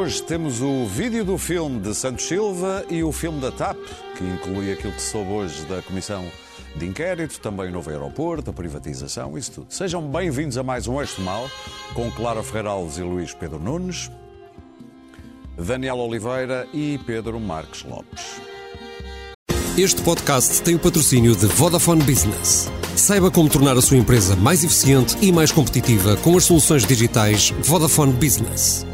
Hoje temos o vídeo do filme de Santos Silva e o filme da TAP, que inclui aquilo que soube hoje da Comissão de Inquérito, também o novo aeroporto, a privatização, isso tudo. Sejam bem-vindos a mais um Este Mal, com Clara Ferreira Alves e Luís Pedro Nunes, Daniel Oliveira e Pedro Marques Lopes. Este podcast tem o patrocínio de Vodafone Business. Saiba como tornar a sua empresa mais eficiente e mais competitiva com as soluções digitais Vodafone Business.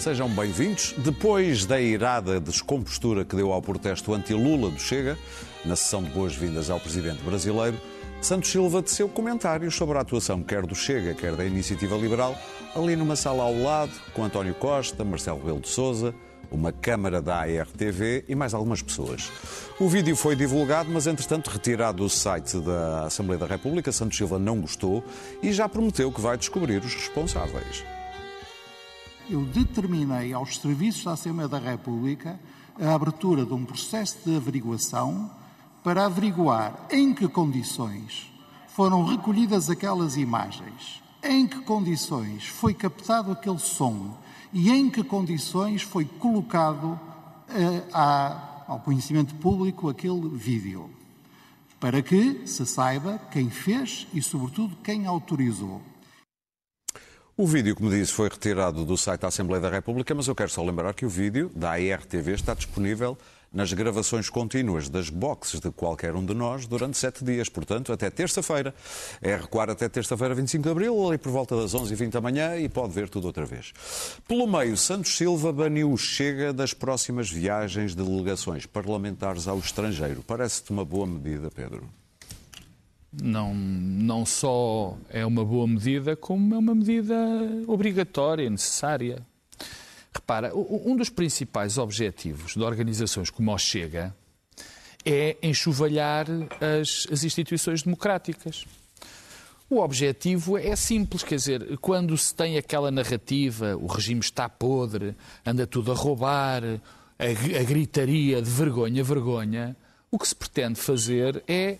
Sejam bem-vindos. Depois da irada descompostura que deu ao protesto anti-Lula do Chega, na sessão de boas-vindas ao presidente brasileiro, Santos Silva teceu comentários sobre a atuação quer do Chega, quer da Iniciativa Liberal, ali numa sala ao lado, com António Costa, Marcelo Rebelo de Sousa, uma câmara da ARTV e mais algumas pessoas. O vídeo foi divulgado, mas entretanto retirado do site da Assembleia da República. Santos Silva não gostou e já prometeu que vai descobrir os responsáveis eu determinei aos serviços da Assembleia da República a abertura de um processo de averiguação para averiguar em que condições foram recolhidas aquelas imagens, em que condições foi captado aquele som e em que condições foi colocado a, ao conhecimento público aquele vídeo, para que se saiba quem fez e, sobretudo, quem autorizou. O vídeo, como disse, foi retirado do site da Assembleia da República, mas eu quero só lembrar que o vídeo da ARTV está disponível nas gravações contínuas das boxes de qualquer um de nós durante sete dias, portanto, até terça-feira. É recuar até terça-feira, 25 de abril, ali por volta das 11h20 da manhã e pode ver tudo outra vez. Pelo meio, Santos Silva baniu o Chega das próximas viagens de delegações parlamentares ao estrangeiro. Parece-te uma boa medida, Pedro? Não, não só é uma boa medida, como é uma medida obrigatória, necessária. Repara, um dos principais objetivos de organizações como o Chega é enxovalhar as, as instituições democráticas. O objetivo é simples, quer dizer, quando se tem aquela narrativa, o regime está podre, anda tudo a roubar, a, a gritaria de vergonha, vergonha, o que se pretende fazer é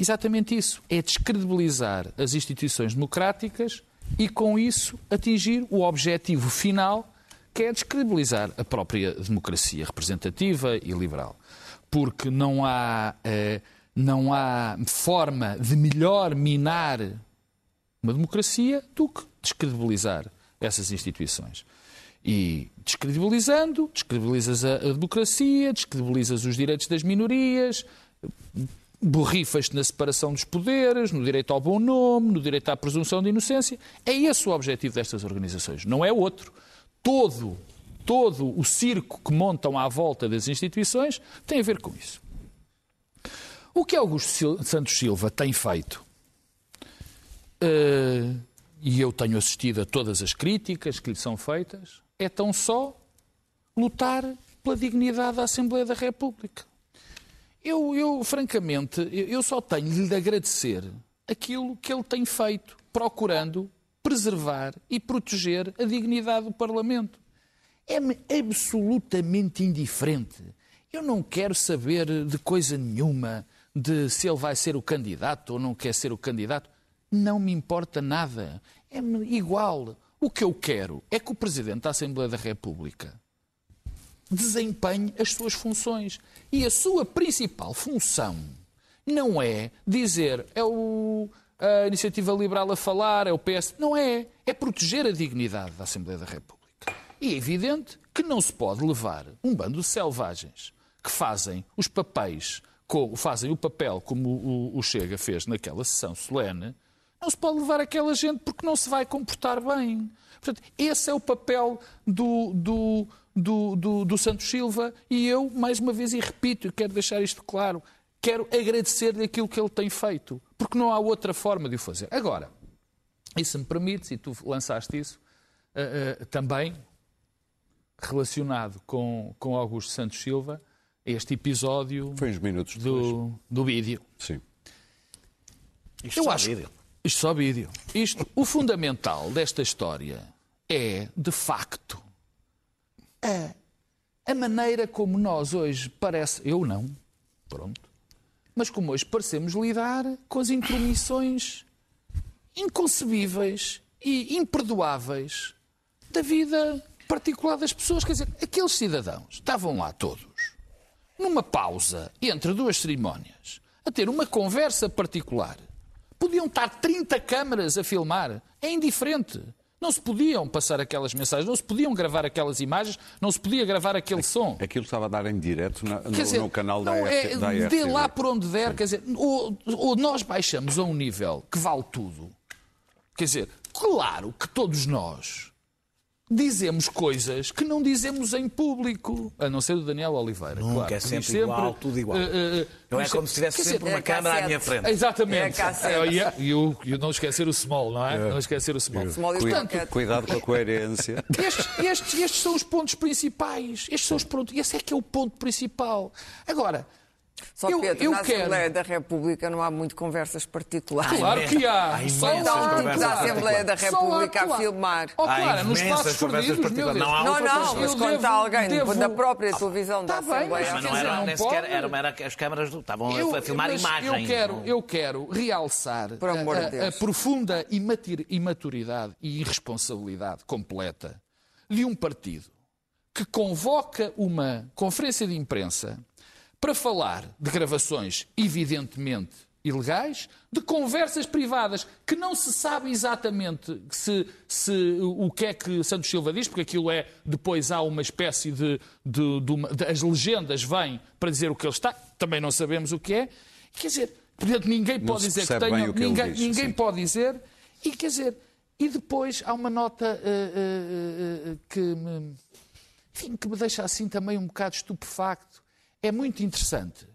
exatamente isso: é descredibilizar as instituições democráticas e, com isso, atingir o objetivo final, que é descredibilizar a própria democracia representativa e liberal. Porque não há, eh, não há forma de melhor minar uma democracia do que descredibilizar essas instituições. E descredibilizando, descredibilizas a, democracia, descredibilizas os direitos das minorias, borrifas-te na separação dos poderes, no direito ao bom nome, no direito à presunção de inocência. É esse o objetivo destas organizações, não é outro. Todo, todo o circo que montam à volta das instituições tem a ver com isso. O que Augusto Santos Silva tem feito, uh, e eu tenho assistido a todas as críticas que lhe são feitas, é tão só lutar pela dignidade da Assembleia da República. Eu, eu francamente, eu só tenho de agradecer aquilo que ele tem feito, procurando preservar e proteger a dignidade do Parlamento. É-me absolutamente indiferente. Eu não quero saber de coisa nenhuma, de se ele vai ser o candidato ou não quer ser o candidato. Não me importa nada. É-me igual. O que eu quero é que o Presidente da Assembleia da República desempenhe as suas funções. E a sua principal função não é dizer é o, a Iniciativa Liberal a falar, é o PS. Não é. É proteger a dignidade da Assembleia da República. E é evidente que não se pode levar um bando de selvagens que fazem os papéis, fazem o papel como o, Chega fez naquela sessão solene, não se pode levar aquela gente porque não se vai comportar bem. Portanto, esse é o papel do, do, do, do, do Santos Silva e eu, mais uma vez, e repito, e quero deixar isto claro, quero agradecer-lhe aquilo que ele tem feito, porque não há outra forma de o fazer. Agora, e se me permites, e tu lançaste isso, uh, uh, também relacionado com, com Augusto Santos Silva, este episódio Foi uns minutos do, do vídeo. Sim. Isto Eu acho, vídeo. Isto só vídeo. Isto, o fundamental desta história é, de facto, a, a maneira como nós hoje parece. Eu não, pronto. Mas como hoje parecemos lidar com as intromissões inconcebíveis e imperdoáveis da vida particular das pessoas. Quer dizer, aqueles cidadãos estavam lá todos, numa pausa entre duas cerimónias, a ter uma conversa particular. Podiam estar 30 câmaras a filmar. É indiferente. Não se podiam passar aquelas mensagens, não se podiam gravar aquelas imagens, não se podia gravar aquele som. Aquilo estava a dar em direto na, no, dizer, no canal da, não é, da Dê RTV. lá por onde der, quer dizer, ou, ou nós baixamos a um nível que vale tudo. Quer dizer, claro que todos nós dizemos coisas que não dizemos em público, a não ser do Daniel Oliveira. Nunca, claro, é sempre diz igual, tudo igual. eh, eh, Eu é como se tivesse sempre uma é câmara à minha frente. Exatamente. É. É, e, o- e o não esquecer o small, não é? Não esquecer o small. Small e o Portanto, pocket. Cuidado com a coerência. estes, estes- estes são os pontos principais. Estes são os pontos. Esse é que é o ponto principal. Agora, Só eu, Pedro, eu na quero. Assembleia da República não há muito conversas particulares. Claro que há. Há Só há, Então, tipo da. Assembleia da República a filmar. Oh, Há claro, nos passos conversas perdidos, meu particulares. Deus. Não há Não, não, mas Eu quando está alguém devo- da própria televisão da Tá bem, Assembleia. mas não era, não nem sequer, era, era, as câmaras estavam Eu- a filmar imagens. Eu quero, eu quero realçar a, a- a profunda imatir- imaturidade e irresponsabilidade completa de um partido que convoca uma conferência de imprensa para falar de gravações evidentemente ilegais, de conversas privadas que não se sabe exatamente se, se- o que é que Santos Silva diz, porque aquilo é, depois há uma espécie de, de- de uma- de- as legendas vêm para dizer o que ele está, também não sabemos o que é. Quer dizer, portanto, ninguém Não pode dizer que tenha, que ninguém, diz, ninguém pode dizer, e quer dizer, e depois há uma nota eh, eh, eh, que me, enfim, que me deixa assim também um bocado estupefacto. É muito interessante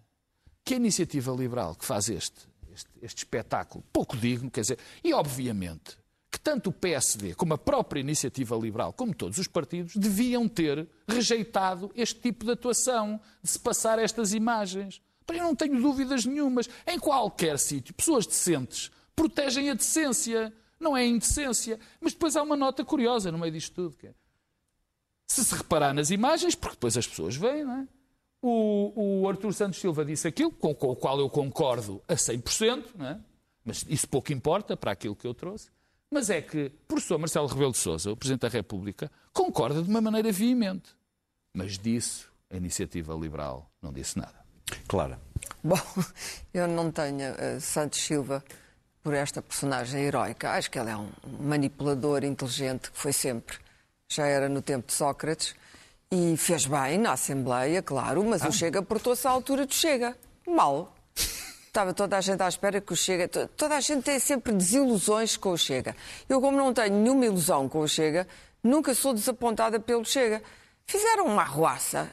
que a iniciativa liberal que faz este, este, este espetáculo, pouco digno, quer dizer, e obviamente que tanto o PSD como a própria iniciativa liberal, como todos os partidos, deviam ter rejeitado este tipo de atuação, de se passar estas imagens. Eu não tenho dúvidas nenhumas. Em qualquer sítio, pessoas decentes protegem a decência, não é a indecência. Mas depois há uma nota curiosa no meio disto tudo, que é, se se reparar nas imagens, porque depois as pessoas veem, não é? O, o Artur Santos Silva disse aquilo, com, com o qual eu concordo a 100%, não é? mas isso pouco importa para aquilo que eu trouxe. Mas é que o professor Marcelo Rebelo de Sousa, o Presidente da República, concorda de uma maneira veemente. Mas disso a iniciativa liberal não disse nada. Clara. Bom, eu não tenho eh, Santos Silva por esta personagem heroica. Acho que ele é um manipulador inteligente, que foi sempre. Já era no tempo de Sócrates. E fez bem na Assembleia, claro, mas o Chega portou-se à altura do Chega. Mal. Estava toda a gente à espera que o Chega. to- Toda a gente tem sempre desilusões com o Chega. Eu, como não tenho nenhuma ilusão com o Chega, nunca sou desapontada pelo Chega. Fizeram uma arruaça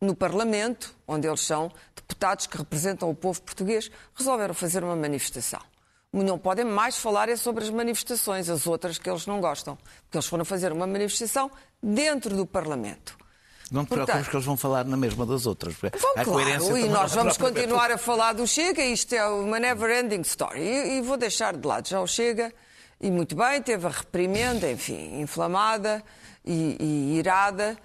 no Parlamento, onde eles são deputados que representam o povo português, resolveram fazer uma manifestação. Não podem mais falar é sobre as manifestações, as outras que eles não gostam. Porque eles foram fazer uma manifestação dentro do Parlamento. Não te Portanto- preocupes que eles vão falar na mesma das outras. Vão, coerência claro, e nós vamos própria- continuar a falar do Chega, isto é uma never-ending story. E, e vou deixar de lado já o Chega, e muito bem, teve a reprimenda, enfim, inflamada e, e irada.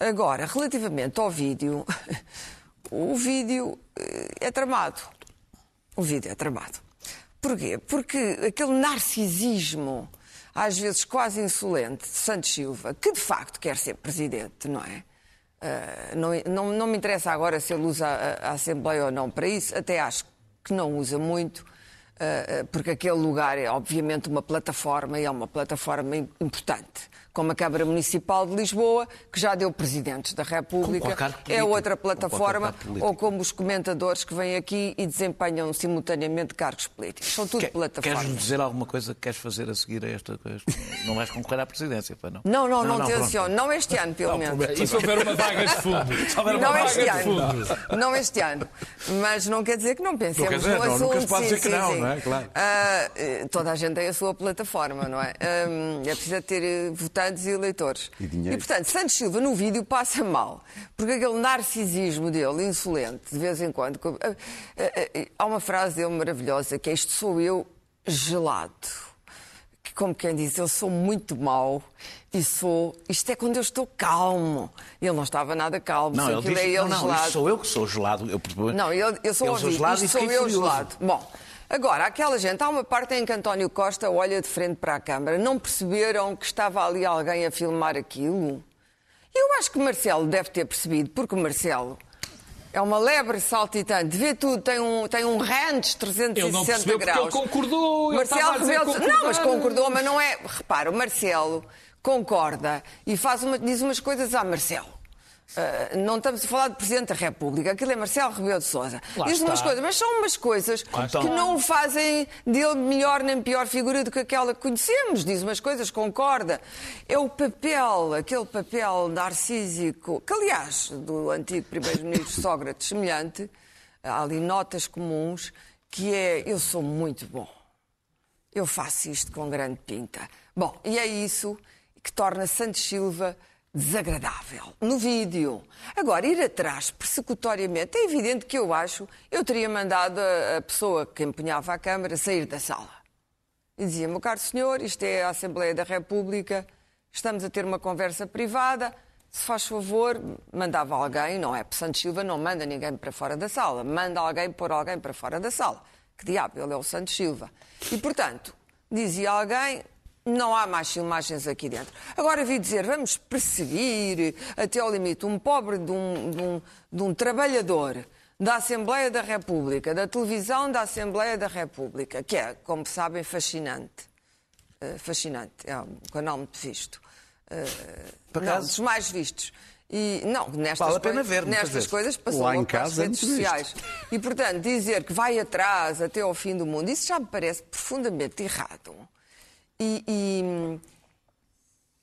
Agora, relativamente ao vídeo, o vídeo eh, é tramado. O vídeo é tramado. Porquê? Porque aquele narcisismo, às vezes quase insolente, de Santos Silva, que de facto quer ser presidente, não é? Ah, não, não, não me interessa agora se ele usa a, a Assembleia ou não para isso, até acho que não usa muito, ah, ah, porque aquele lugar é obviamente uma plataforma e é uma plataforma im- importante. Como a Câmara Municipal de Lisboa, que já deu presidentes da República, é outra plataforma, ou como os comentadores que vêm aqui e desempenham simultaneamente cargos políticos. São tudo Quer- plataformas. Queres dizer alguma coisa que queres fazer a seguir a esta coisa? Não vais concorrer à presidência, pá, não? Não, não, não, pronto. tenciono. Não este ano, pelo menos. E se houver uma vaga de fundo? Não este ano. Não este ano. Mas não quer dizer que não pensemos Não dizer, no não, assunto. nunca se pode sim, dizer que sim, não, sim. não é? Claro. Eh, toda a gente tem a sua plataforma, não é? Ah, é preciso ter eh, votantes e eleitores. E dinheiro. portanto, Santos Silva no vídeo passa mal. Porque aquele narcisismo dele, insolente, de vez em quando. há uma frase dele maravilhosa que é: Isto sou eu gelado que, como quem diz, eu sou muito mau e sou. Isto é quando eu estou calmo. Ele não estava nada calmo, Não, ele diz, é ele não, não, gelado. isto sou eu que sou gelado. Eu, Não, eu, eu sou Ele sou gelado isto e sou eu furioso. gelado. Bom, Agora, aquela gente, há uma parte em que António Costa olha de frente para a Câmara. Não perceberam que estava ali alguém a filmar aquilo? Eu acho que Marcelo deve ter percebido, porque o Marcelo é uma lebre saltitante, vê tudo, tem um, tem um range 360 Ele não percebeu graus. ele concordou. Marcelo Rebelo Não, mas concordou, mas não é. Repara, o Marcelo concorda e faz uma- diz umas coisas a Marcelo. Ah, não estamos a falar do Presidente da República, aquilo é Marcelo Rebelo de Sousa. Diz umas coisas, mas são umas coisas que não fazem dele melhor nem pior figura do que aquela que conhecemos. Diz umas coisas, concorda. É o papel, aquele papel narcísico, que aliás, do antigo Primeiro-Ministro Sócrates, semelhante, há ali notas comuns, que é eu sou muito bom. Eu faço isto com grande pinta. Bom, e é isso que torna Santos Silva desagradável no vídeo. Agora, ir atrás persecutoriamente, é evidente que eu acho, eu teria mandado a, pessoa que empunhava a Câmara sair da sala. E dizia, meu caro senhor, isto é a Assembleia da República, estamos a ter uma conversa privada, se faz favor, mandava alguém, não é? Santos Silva não manda ninguém para fora da sala, manda alguém pôr alguém para fora da sala. Que diabo, ele é o Santos Silva. E, portanto, dizia alguém, não há mais filmagens aqui dentro. Agora vi dizer, vamos perseguir até ao limite um pobre de um, de um- de um trabalhador da Assembleia da República, da televisão da Assembleia da República, que é, como sabem, fascinante. Eh, fascinante, é um canal muito visto. Eh, Por não, acaso? dos mais vistos. E, não, nestas, Vale a pena ver, nestas coisas passou Lá em casa é redes sociais. E, portanto, dizer que vai atrás até ao fim do mundo, isso já me parece profundamente errado e, e-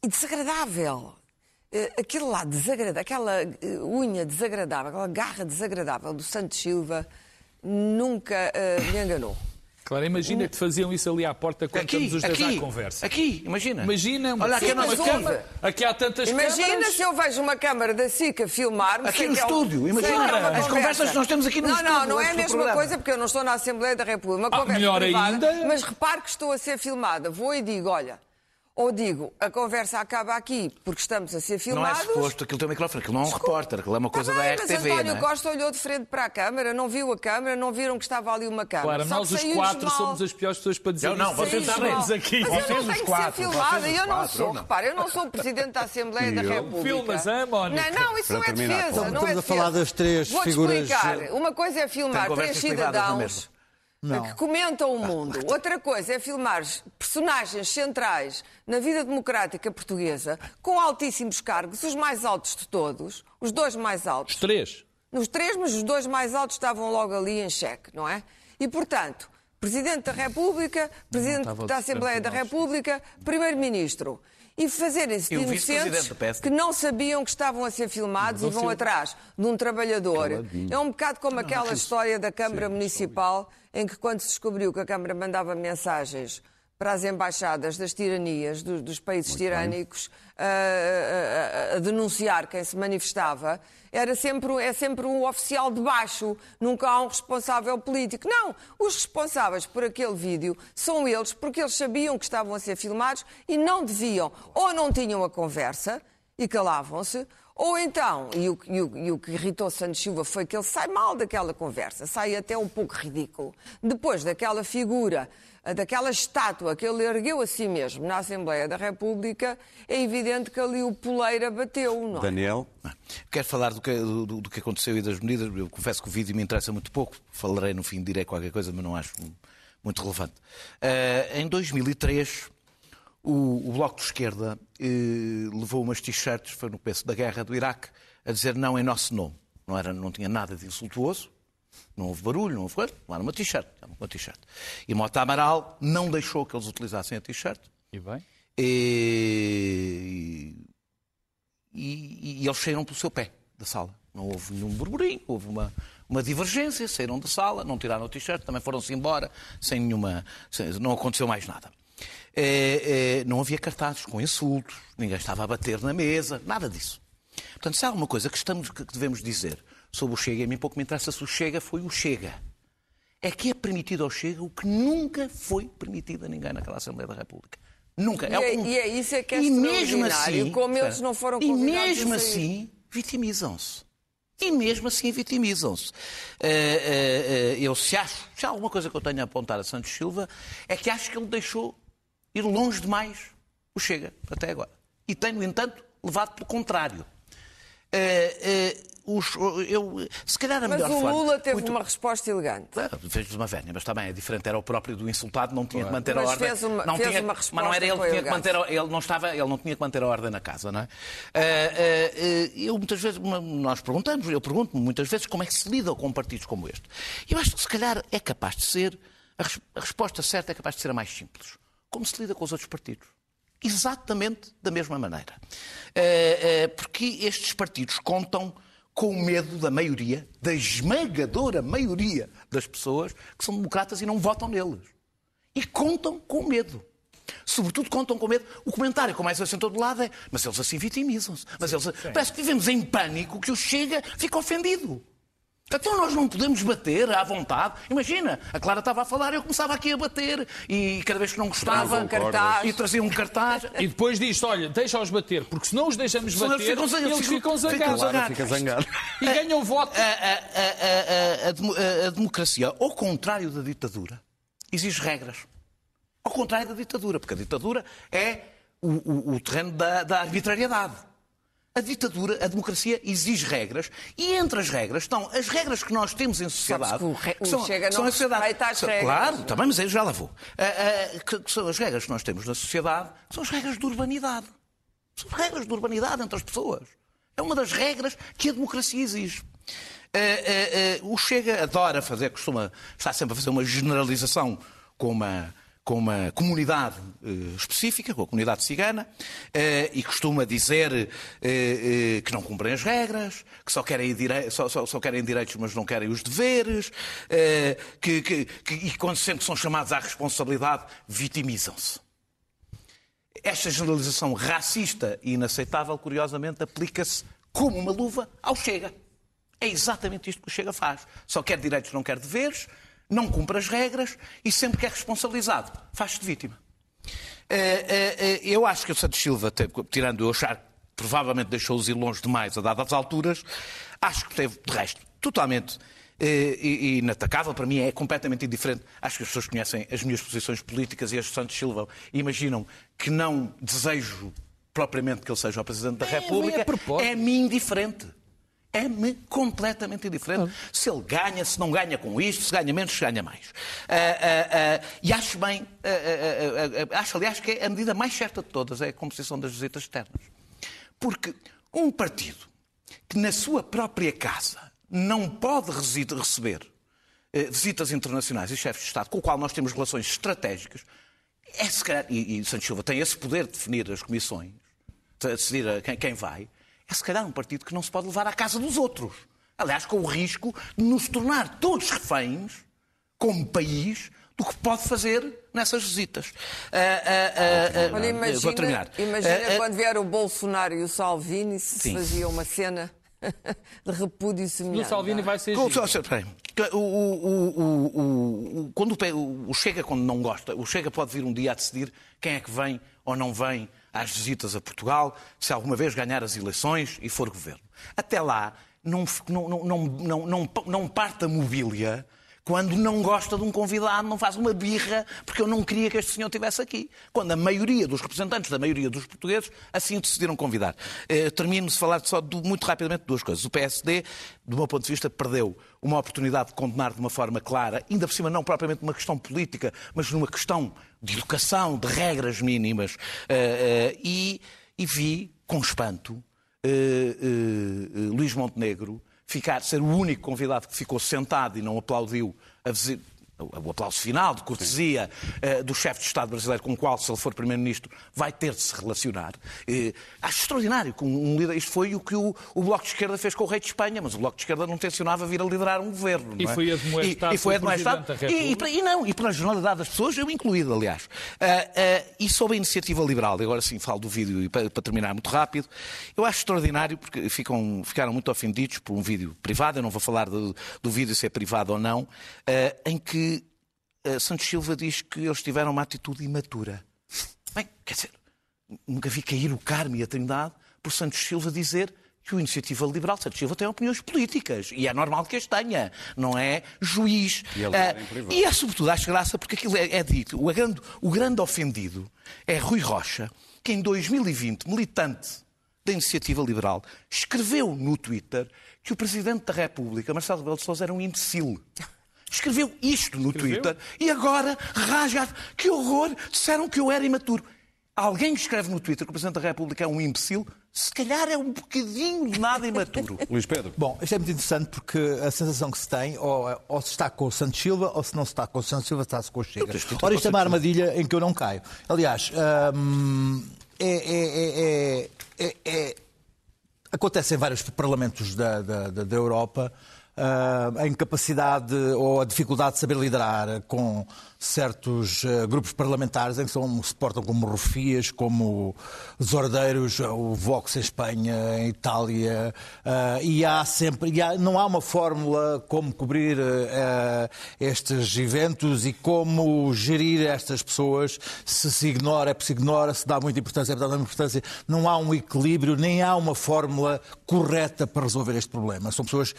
e desagradável. Eh, Aquele lá desagradável, aquela eh, unha desagradável, aquela garra desagradável do Santos Silva nunca eh, me enganou. Claro, imagina que faziam isso ali à porta quando Aqui, estamos os dois aqui, à conversa. aqui, imagina. Imagina, uma, Olha aqui Sim, a nossa mas câmara. aqui há tantas Imagina câmaras. se eu vejo uma câmara da SIC a filmar-me. Aqui no que é um- estúdio, imagina que é uma as conversa. conversas que nós temos aqui no não, estúdio, Não, não é a mesma programa. coisa porque eu não estou na Assembleia da República. Uma Ah, conversa melhor privada, ainda. Mas repare que estou a ser filmada. Vou e digo, olha, ou digo, a conversa acaba aqui porque estamos a ser Não é filmados. suposto, aquilo tem um microfone, aquilo não é um repórter, aquilo é uma coisa Tá bem, da mas RTV. António não é? Costa olhou de frente para a câmara, não viu a câmara, não viram que estava ali uma câmara. Claro, Só nós que os quatro mal. somos as piores pessoas para dizer Não, não, isso. vocês mal. aqui. Mas eu Vocês não os tenho que quatro, ser filmada, eu não sou, não. repare, eu não sou o Presidente da Assembleia da eu? República. Filmas, hein, Mónica? Não, não, isso Para não é terminar, defesa, não Estamos é a falar das três Vou-te figuras- explicar. Uma coisa é filmar três cidadãos mesma. que comentam o mundo. Outra coisa é filmar personagens centrais na vida democrática portuguesa com altíssimos cargos, os mais altos de todos, os dois mais altos. Os três. Nos três, mas os dois mais altos estavam logo ali em xeque, não é? E, portanto, Presidente da República, Presidente da Assembleia da. República, Primeiro-Ministro. E fazerem-se de E o vice-presidente inocentes que não sabiam que estavam a ser filmados e vão atrás de um trabalhador. É um bocado como aquela história da Câmara Municipal, em que quando se descobriu que a Câmara mandava mensagens para as embaixadas das tiranias, dos, dos países tirânicos, a, a- a- denunciar quem se manifestava, era sempre, é sempre um oficial de baixo, nunca há um responsável político. Não, os responsáveis por aquele vídeo são eles, porque eles sabiam que estavam a ser filmados e não deviam, ou não tinham a conversa e calavam-se, ou então, e o, e o- e o que irritou Santos Silva foi que ele sai mal daquela conversa, sai até um pouco ridículo. Depois daquela figura, daquela estátua que ele ergueu a si mesmo na Assembleia da República, é evidente que ali o poleira bateu, não é? Daniel, Quero falar do que, do, do que aconteceu e das medidas. Eu confesso que o vídeo me interessa muito pouco. Falarei no fim, direi qualquer coisa, mas não acho muito relevante. Eh, em 2003, o, o Bloco de Esquerda eh, levou umas t-shirts, foi no preço da guerra do Iraque, a dizer não em nosso nome. Não, era, não tinha nada de insultuoso, não houve barulho, não houve coisa, era uma t-shirt. Uma t-shirt. E Mota Amaral não deixou que eles utilizassem a t-shirt. E bem? E, e- e eles saíram pelo seu pé da sala. Não houve nenhum burburinho, houve uma, uma divergência, saíram da sala, não tiraram o t-shirt, também foram-se embora, sem nenhuma. sem- não aconteceu mais nada. É, é, não havia cartazes com insultos, ninguém estava a bater na mesa, nada disso. Portanto, se há alguma coisa que, estamos, que devemos dizer sobre o Chega, e a mim pouco me interessa se o Chega foi o Chega. É que é permitido ao Chega o que nunca foi permitido a ninguém naquela Assembleia da República. Nunca. E o é- que- e é isso é que é e mesmo assim, como eles não foram E mesmo assim, vitimizam-se. E mesmo assim vitimizam-se. Eh, eh, eh, eu se acho, se há alguma coisa que eu tenho a apontar a Santos Silva, é que acho que ele deixou ir longe demais o Chega, até agora. E tem, no entanto, levado pelo contrário. Uh, uh, os, eu, se calhar a mas melhor o forma, Lula teve muito... uma resposta elegante. Ah, fez uma vénia, mas também é diferente. Era o próprio do insultado, não tinha que manter mas a ordem. Fez uma, não fez tinha, uma mas não era ele que tinha que manter a, ele não estava, ele não tinha que manter a ordem na casa, não é? Uh, eu muitas vezes nós perguntamos, eu pergunto muitas vezes como é que se lida com partidos como este. Eu acho que se calhar é capaz de ser a resposta certa é capaz de ser a mais simples. Como se lida com os outros partidos? Exatamente da mesma maneira. Porque estes partidos contam com o medo da maioria, da esmagadora maioria das pessoas que são democratas e não votam neles. E contam com medo. Sobretudo contam com medo. O comentário com mais assentou do lado é mas eles assim vitimizam-se. Mas eles... Parece que vivemos em pânico que o Chega fica ofendido. Então nós não podemos bater à vontade. Imagina, a Clara estava a falar, eu começava aqui a bater e cada vez que não gostava um cartaz. e trazia um cartaz. E depois diz olha, deixa-os bater, porque se não os deixamos bater, eles ficam, eles ficam- zangados. zangados. Fica zangado. E ganham voto. A, a- a- a democracia, ao contrário da ditadura, exige regras. Ao contrário da ditadura, porque a ditadura é o, o- o terreno da, da arbitrariedade. A ditadura, a democracia exige regras e entre as regras estão as regras que nós temos em sociedade. que o re- o que Chega não a sociedade- as são- regras. Claro, também, mas aí já lá vou. Ah, ah, que, que são as regras que nós temos na sociedade, são as regras de urbanidade. São regras de urbanidade entre as pessoas. É uma das regras que a democracia exige. Eh, o Chega adora fazer, costuma, está sempre a fazer uma generalização com uma, com uma comunidade eh, específica, com a comunidade cigana, eh, e costuma dizer eh, que não cumprem as regras, que só querem, só, só- só querem direitos, mas não querem os deveres, que, que- que- e quando sempre são chamados à responsabilidade, vitimizam-se. Esta generalização racista e inaceitável, curiosamente, aplica-se como uma luva ao Chega. É exatamente isto que o Chega faz. Só quer direitos, não quer deveres, não cumpre as regras e sempre que é responsabilizado, faz-se de vítima. Eh, eh, eh, Eu acho que o Santos Silva, tirando eu achar que provavelmente deixou-os ir longe demais a dadas alturas, acho que teve, de resto, totalmente e- inatacável. Para mim é completamente indiferente. Acho que as pessoas conhecem as minhas posições políticas e as de Santos Silva imaginam que não desejo propriamente que ele seja o Presidente da República. é a propósito. É-me indiferente. É-me completamente indiferente. Se ele ganha, se não ganha com isto, se ganha menos, se ganha mais. Ah, ah, ah, e acho bem, acho aliás que é a medida mais certa de todas, é a composição das visitas externas. Porque um partido que na sua própria casa não pode receber eh, visitas internacionais e chefes de Estado com o qual nós temos relações estratégicas, é se calhar, e, e Santos Silva tem esse poder de definir as comissões, de decidir quem, quem vai, é se calhar um partido que não se pode levar à casa dos outros. Aliás, com o risco de nos tornar todos reféns, como país, do que pode fazer nessas visitas. Ah, ah, ah, ah, Olha, imagina, vou terminar. imagina Ah, ah, quando vier o Bolsonaro e o Salvini se Sim. fazia uma cena de repúdio semelhante. Salvini vai ser Com-. O, o- o- o- o- quando o o Chega, quando não gosta, o Chega pode vir um dia a decidir quem é que vem ou não vem às visitas a Portugal, se alguma vez ganhar as eleições e for governo. Até lá, não, não, não, não, não, não, não parte a mobília quando não gosta de um convidado, não faz uma birra, porque eu não queria que este senhor estivesse aqui. Quando a maioria dos representantes da maioria dos portugueses assim o decidiram convidar. Eh, Termino de falar só de- muito rapidamente de duas coisas. O PSD, do meu ponto de vista, perdeu uma oportunidade de condenar de uma forma clara, ainda por cima não propriamente uma questão política, mas numa questão de educação, de regras mínimas. Eh, eh, e, e vi, com espanto, Luís Montenegro ficar, ser o único convidado que ficou sentado e não aplaudiu a visita. O aplauso final de cortesia eh, do chefe de Estado brasileiro, com o qual, se ele for Primeiro-Ministro, vai ter de se relacionar. Eh, acho extraordinário que um, líder. Isto foi o que o, o Bloco de Esquerda fez com o rei de Espanha, mas o Bloco de Esquerda não tencionava vir a liderar um governo. E é? foi E, e foi admoestado. E, e, República. e não, e pela generalidade das pessoas, eu incluído, aliás. Ah, e sobre a iniciativa liberal, agora sim falo do vídeo e para, para terminar muito rápido, eu acho extraordinário porque ficam, ficaram muito ofendidos por um vídeo privado, eu não vou falar do, do vídeo se é privado ou não, em que ah, Santos Silva diz que eles tiveram uma atitude imatura. Bem, quer dizer, nunca vi cair o Carme e a Trindade por Santos Silva dizer que o Iniciativa Liberal Santos Silva tem opiniões políticas. E é normal que as tenha. Não é juiz. E ele é privado. e é sobretudo, acho graça, porque aquilo é, é dito. O grande, o grande ofendido é Rui Rocha, que em 2020, militante da Iniciativa Liberal, escreveu no Twitter que o Presidente da República, Marcelo Rebelo de Sousa, era um imbecil. Escreveu isto no Twitter e agora rasga. Que horror! Disseram que eu era imaturo. Alguém que escreve no Twitter que o Presidente da República é um imbecil, se calhar é um bocadinho de nada imaturo. Luís Pedro. Bom, isto é muito interessante porque a sensação que se tem, ou, ou se está com o Santos Silva, ou se não se está com o Santos Silva, está-se com o Chega. Ora, isto é uma armadilha em que eu não caio. Aliás, hum, é, é- é- é- é- acontece em vários parlamentos da, da- da- da Europa ah, a incapacidade ou a dificuldade de saber liderar com certos ah, grupos parlamentares em que são, se portam como rufias, como desordeiros, o Vox em Espanha, em Itália, ah, e há sempre, e há- não há uma fórmula como cobrir ah, estes eventos e como gerir estas pessoas, se se ignora, é porque se ignora, se dá muita importância, é porque dá muita importância, não há um equilíbrio, nem há uma fórmula correta para resolver este problema. São pessoas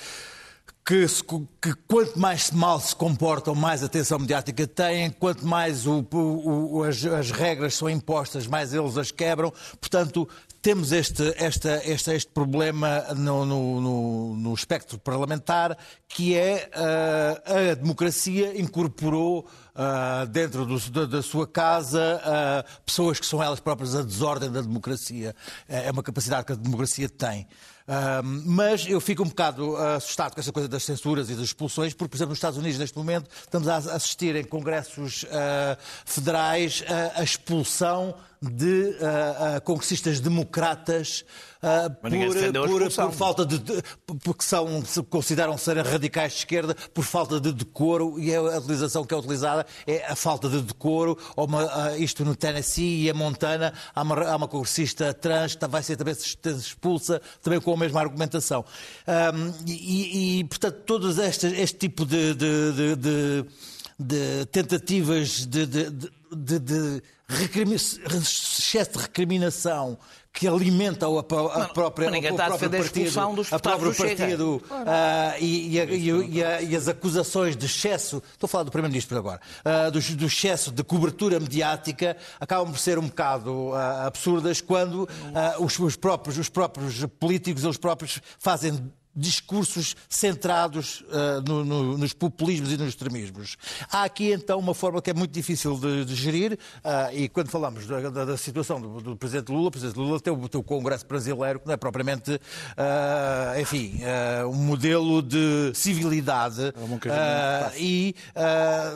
que, se- que quanto mais mal se comportam, mais atenção mediática têm, quanto mais o- o- o- as, as regras são impostas, mais eles as quebram. Portanto, temos este, este, este problema no, no- no- no espectro parlamentar, que é ah, a democracia incorporou ah, dentro do- da, da sua casa ah, pessoas que são elas próprias a desordem da democracia. É uma capacidade que a democracia tem. Ahm, mas eu fico um bocado ah, assustado com essa coisa das censuras e das expulsões, porque, por exemplo, nos Estados Unidos, neste momento, estamos a assistir em congressos ah, federais a, a expulsão de ah, ah, congressistas democratas ah, por, por- por falta de, de- porque são, se consideram ser radicais de esquerda por falta de decoro e a utilização que é utilizada é a falta de decoro. Uma- isto no Tennessee e a Montana há uma, há uma congressista trans que vai ser também expulsa também com a mesma argumentação. Ahm, e, e, portanto, todos estes, este tipo de- de de tentativas de, de, excesso de recriminação que alimenta a, a própria mas ninguém está a próprio defender a partido, expulsão dos a próprio do partido ah, e, e a- e e a- e as acusações de excesso, estou a falar do Primeiro-Ministro agora, ah, do, do excesso de cobertura mediática acabam por ser um bocado ah, absurdas quando ah, os, os próprios, os próprios políticos, eles próprios fazem discursos centrados ah, no- no- nos populismos e nos extremismos. Há aqui então uma forma que é muito difícil de, de gerir ah, e quando falamos da, da- da situação do, do Presidente Lula, o Presidente Lula tem o, tem o Congresso brasileiro que não é propriamente, ah, enfim, um modelo de civilidade fácil. e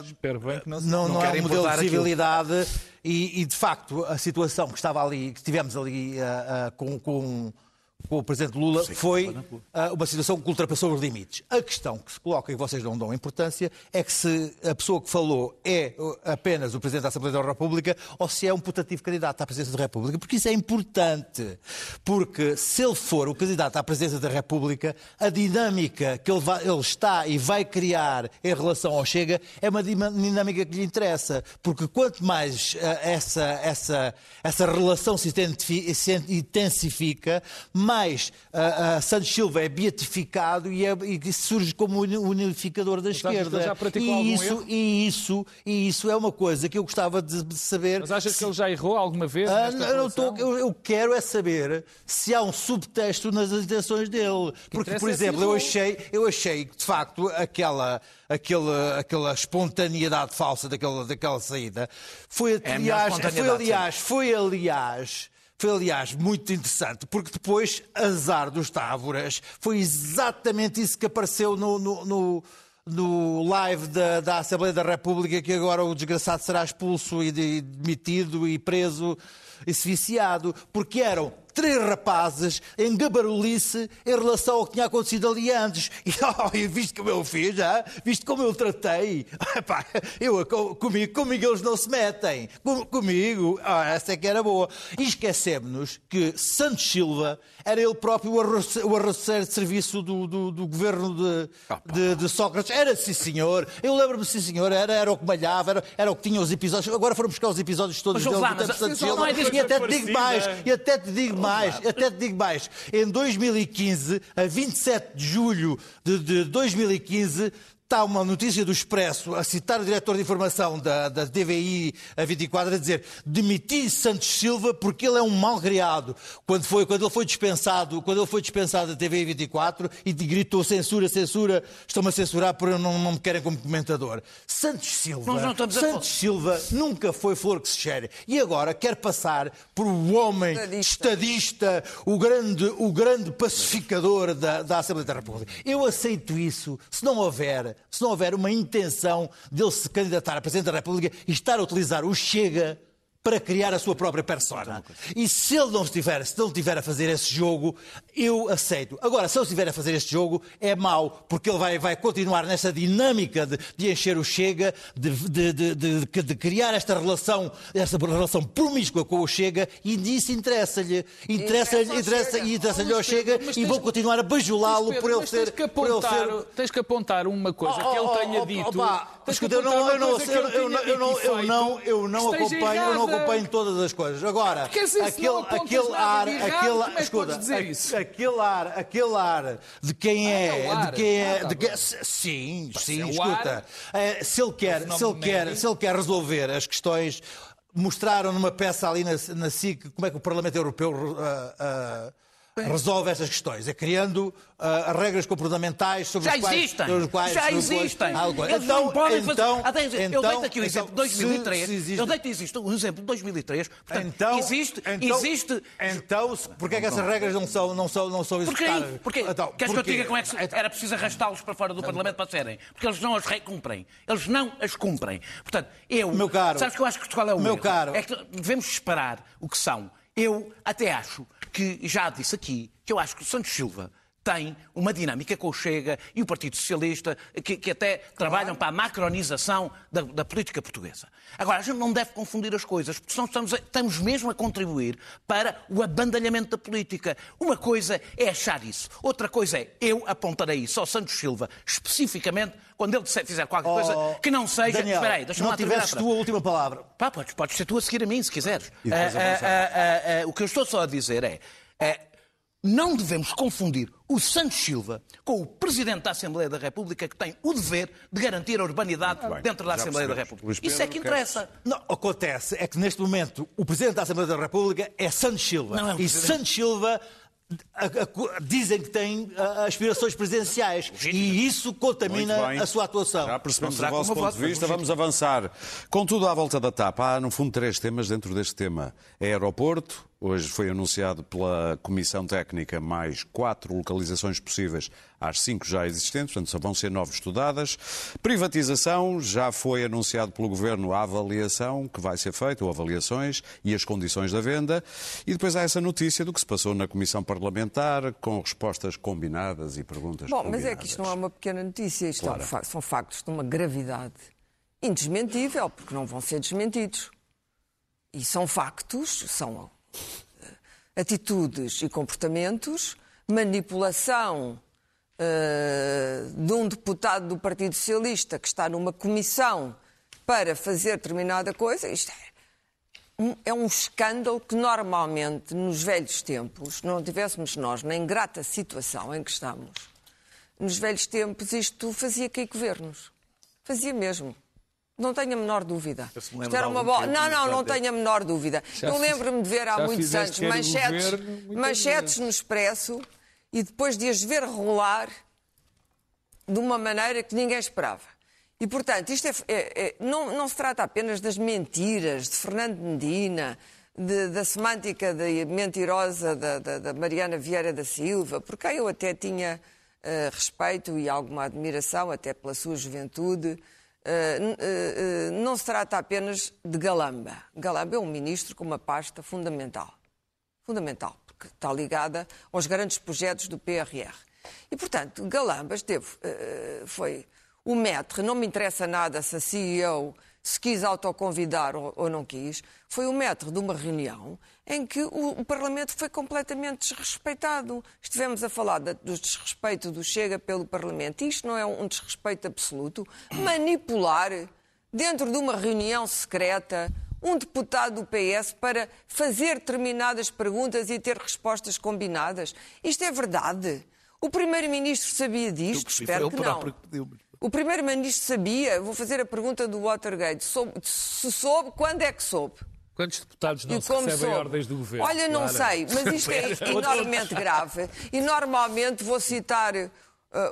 Espero bem que não, não, não não é um modelo de civilidade e, e, de facto a situação que estava ali, que tivemos ali com, com- com o Presidente Lula foi ah, uma situação que ultrapassou os limites. A questão que se coloca e vocês não dão importância é que se a pessoa que falou é apenas o Presidente da Assembleia da República ou se é um putativo candidato à Presidência da República, porque isso é importante. Porque se ele for o candidato à Presidência da República, a dinâmica que ele, vai- ele está e vai criar em relação ao Chega é uma dinâmica que lhe interessa. Porque quanto mais ah, essa, essa, essa relação se, se intensifica, mais ah, ah, Santos Silva é beatificado e, é- e surge como uni- unificador da achas que ele esquerda. já praticou e, algum isso, erro? e, isso, e isso é uma coisa que eu gostava de saber. Mas achas que ele já errou alguma vez? Ah, nesta não, tô- eu- eu quero é saber se há um subtexto nas intenções dele. Porque, por é se exemplo, eu achei, eu achei que, de facto, aquela, aquela, aquela espontaneidade falsa daquela, daquela saída foi, É aliás, foi, aliás, foi, aliás, foi, aliás, muito interessante, porque depois, azar dos Távoras, foi exatamente isso que apareceu no- no- no, no live da, da Assembleia da República que agora o desgraçado será expulso e de- demitido e preso e viciado, porque eram três rapazes em gabarulice em relação ao que tinha acontecido ali antes. E, oh, e viste como eu fiz, já? Viste como eu tratei? Epá, eu, co- comigo, comigo eles não se metem. Com- comigo, ah, essa é que era boa. E esquecemos que Santos Silva era ele próprio o arroce- o arroceiro de serviço do, do, do governo de, de, de Sócrates. Era sim, senhor. Eu lembro-me, sim, senhor. Era, era o que malhava, era, era o que tinha os episódios. Agora foram buscar os episódios todos Mas, dele lá, mas de Santos Silva. é E até te digo mais, e até te digo mais, até te digo mais. Em 2015, a 27 de julho de, de 2015, está uma notícia do Expresso a citar o diretor de informação da, da TVI a 24 a dizer demiti Santos Silva porque ele é um mal criado. Quando, foi, quando ele foi dispensado, quando ele foi dispensado da TVI 24 e gritou censura, censura, estão-me a censurar porque não, não me querem como comentador. Santos Silva, Santos Silva nunca foi flor que se cheire. E agora quer passar por um homem Estadista. estadista, o grande, o grande pacificador da, da Assembleia da República. Eu aceito isso se não houver, se não houver uma intenção dele se candidatar a Presidente da República e estar a utilizar o Chega para criar a sua própria persona. E se ele não estiver, se ele estiver a fazer esse jogo, eu aceito. Agora, se ele estiver a fazer este jogo, é mau, porque ele vai, vai continuar nessa dinâmica de, de encher o Chega, de, de, de, de- de criar esta relação, esta relação promíscua com o Chega, e nisso interessa-lhe. Interessa-lhe Interessa ao interessa, e Oh, ao Chega mas e vão continuar a bajulá-lo por ele ser. tens que, por ele apontar, ser... tens que apontar uma coisa que ele Oh, oh, tenha oh, dito. opa, tens que escuta, eu não, eu não, eu, não- eu não, acompanho, eu não acompanho todas as coisas. Agora, aquele, aquele ar, de aquele, é escuta, a- aquele ar, aquele ar de quem é, é de quem é, Ah, tá de quem, bem. sim, sim, é o escuta. ar. Eh, se ele quer, se ele quer, se ele quer resolver as questões mostraram numa peça ali na, na SIC como é que o Parlamento Europeu ah, ah, resolve estas questões. É criando ah, regras comportamentais sobre Já os quais... existem. sobre os quais- Já sobre os quais- existem. algo- Eles Então, não podem fazer. então, Até dizer, eu então, deito aqui o então, exemplo de 2003. se- se existe- Eu deito existe um exemplo de 2003. Portanto, Então, existe, então, existe. Então, porquê é que essas regras não são, não são, não são Porquê? executadas? Porquê? Então, Queres que eu te porquê? diga como é que se- Então, era preciso arrastá-los para fora do Parlamento para serem? Porque eles não as recumprem. Eles não as cumprem. Portanto, eu. Meu caro, Sabes que eu acho que qual é o meu erro? caro. É que devemos esperar o que são. Eu até acho que, já disse aqui, que eu acho que o Santos Silva tem uma dinâmica com o Chega e o Partido Socialista que, que até trabalham para a macronização da, da política portuguesa. Agora, a gente não deve confundir as coisas, porque senão estamos, a- estamos mesmo a contribuir para o abandalhamento da política. Uma coisa é achar isso, outra coisa é eu apontarei isso ao Santos Silva, especificamente quando ele disser- fizer qualquer coisa oh, que não seja. Daniel, Espera aí, deixa-me não tivesses tu a última palavra. Pá, podes, podes ser tu a seguir a mim, se quiseres. Ah, ah, ah, o que eu estou só a dizer é, é, não devemos confundir o Santos Silva com o Presidente da Assembleia da República que tem o dever de garantir a urbanidade bem, dentro da Assembleia da. República. Luís Isso é Pedro, que queres- interessa. Não, acontece é que neste momento o Presidente da Assembleia da República é Santos Silva. Não é e. Santos Silva a- a- dizem que tem ah, aspirações presidenciais. E isso contamina a sua atuação. Já percebemos o vosso ponto de vista, vamos avançar. Contudo, à volta da tapa, há no fundo três temas dentro deste tema. É aeroporto, hoje foi anunciado pela Comissão Técnica mais quatro localizações possíveis às cinco já existentes, portanto só vão ser nove estudadas. Privatização, já foi anunciado pelo Governo a avaliação que vai ser feita, ou avaliações, e as condições da venda. E depois há essa notícia do que se passou na Comissão Parlamentar, com respostas combinadas e perguntas Bom, combinadas. mas é que isto não é uma pequena notícia, isto é Claro. são factos de uma gravidade indesmentível, porque não vão ser desmentidos. E são factos, são atitudes e comportamentos, manipulação eh, de um deputado do Partido Socialista que está numa comissão para fazer determinada coisa. Isto é, um- é um escândalo que normalmente, nos velhos tempos, não tivéssemos nós na ingrata situação em que estamos, nos velhos tempos isto fazia cair governos. Fazia mesmo. Não tenho a menor dúvida. Me Isto era uma bola. Não, não, não tenho a menor dúvida. Já Eu lembro-me de ver há muitos anos manchetes, governo manchetes no Expresso e depois de as ver rolar de uma maneira que ninguém esperava. E, portanto, isto é, é- é- não, não se trata apenas das mentiras de Fernando Medina, de- da semântica de- mentirosa da, da- da Mariana Vieira da Silva, porque eu até tinha eh, respeito e alguma admiração, até pela sua juventude. N- eh, eh, não se trata apenas de Galamba. Galamba é um ministro com uma pasta fundamental fundamental, porque está ligada aos grandes projetos do PRR. E, portanto, Galamba esteve, foi o maître, não me interessa nada se a CEO se quis autoconvidar ou, ou não quis, foi o maître de uma reunião em que o, o Parlamento foi completamente desrespeitado. Estivemos a falar da- do desrespeito do Chega pelo Parlamento. Isto não é um desrespeito absoluto? Manipular dentro de uma reunião secreta um deputado do PS para fazer determinadas perguntas e ter respostas combinadas? Isto é verdade? O Primeiro-Ministro sabia disto? Espero que não. O Primeiro-Ministro sabia, vou fazer a pergunta do Watergate, soube, se soube, quando é que soube? Quantos deputados não recebem soube? ordens do governo? Olha, não Claro. sei, mas isto é enormemente grave. E normalmente vou citar uh,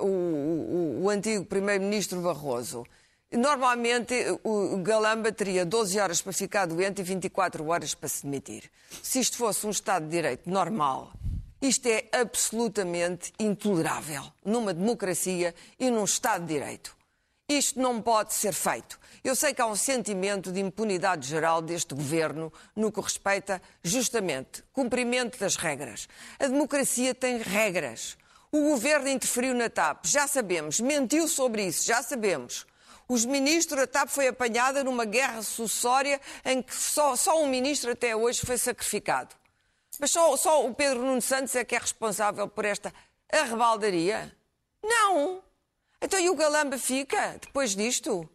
o, o- o antigo primeiro-ministro Barroso. Normalmente o o Galamba teria 12 horas para ficar doente e 24 horas para se demitir. Se isto fosse um Estado de Direito normal, isto é absolutamente intolerável numa democracia e num Estado de Direito. Isto não pode ser feito. Eu sei que há um sentimento de impunidade geral deste governo no que respeita justamente cumprimento das regras. A democracia tem regras. O governo interferiu na TAP, já sabemos, mentiu sobre isso, já sabemos. Os ministros, a TAP foi apanhada numa guerra sucessória em que só, só um ministro até hoje foi sacrificado. Mas só, só o Pedro Nuno Santos é que é responsável por esta arrebaldaria? Não! Então e o Galamba fica depois disto?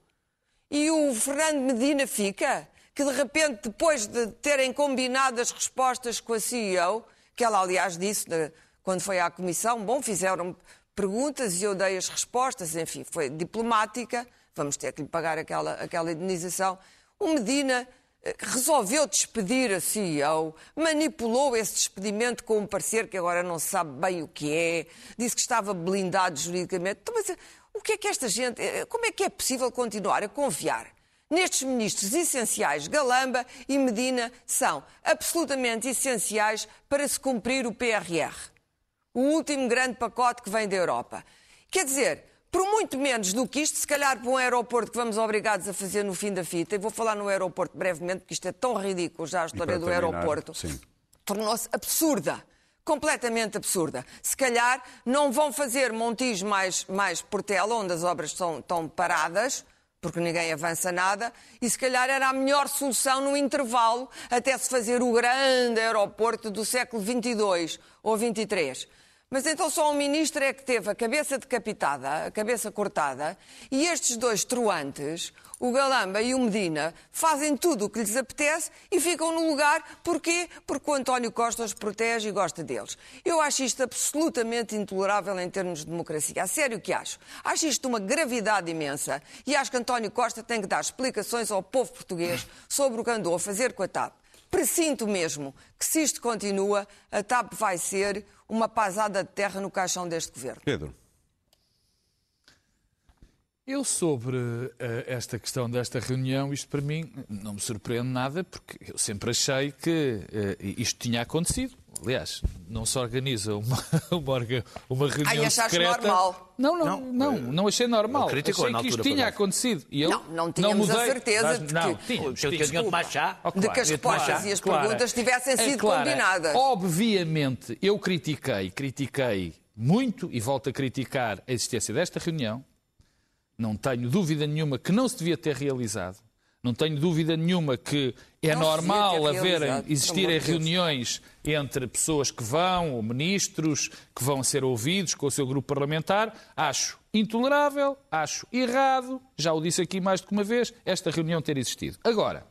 E o Fernando Medina fica? Que de repente, depois de terem combinado as respostas com a CEO, que ela aliás disse né, quando foi à comissão, bom, fizeram perguntas e eu dei as respostas, enfim, foi diplomática, vamos ter que lhe pagar aquela, aquela indenização. O Medina resolveu despedir a CEO, manipulou esse despedimento com um parecer que agora não sabe bem o que é, disse que estava blindado juridicamente. Então, mas, eh, o que é que esta gente. eh, Como é que é possível continuar a confiar? Nestes ministros essenciais, Galamba e Medina são absolutamente essenciais para se cumprir o PRR, o último grande pacote que vem da Europa. Quer dizer, por muito menos do que isto, se calhar para um aeroporto que vamos obrigados a fazer no fim da fita, e vou falar no aeroporto brevemente, porque isto é tão ridículo já a história do terminar, aeroporto, tornou-se absurda. Completamente absurda. Se calhar não vão fazer Montijo mais, mais Portela, onde as obras estão, estão paradas, porque ninguém avança nada, e se calhar era a melhor solução no intervalo até se fazer o grande aeroporto do século 22 ou 23. Mas então só um ministro é que teve a cabeça decapitada, a cabeça cortada, e estes dois truantes, o Galamba e o Medina, fazem tudo o que lhes apetece e ficam no lugar. Porquê? Porque o António Costa os protege e gosta deles. Eu acho isto absolutamente intolerável em termos de democracia. A sério que acho. Acho isto uma gravidade imensa e acho que António Costa tem que dar explicações ao povo português sobre o que andou a fazer com a TAP. Presinto mesmo que se isto continua, a TAP vai ser uma pasada de terra no caixão deste governo. Pedro. Eu sobre eh, esta questão desta reunião, isto para mim não me surpreende nada, porque eu sempre achei que eh, isto tinha acontecido. Aliás, não se organiza uma, uma, uma reunião Ai, achaste secreta. normal? Não, não, não, não, achei normal. criticou achei na que isto tinha acontecido. E eu Não, não tínhamos a mudei. certeza de que- Não, tínhamos, Eu tínhamos. tinha de chá. Oh, De que as eu respostas e as perguntas tivessem sido Clara, combinadas. Obviamente, eu critiquei, critiquei muito e volto a criticar a existência desta reunião. Não tenho dúvida nenhuma que não se devia ter realizado. Não tenho dúvida nenhuma que é Não normal pelo existirem reuniões entre pessoas que vão, ou ministros, que vão ser ouvidos com o seu grupo parlamentar. Acho intolerável, acho errado, já o disse aqui mais do que uma vez, esta reunião ter existido. Agora,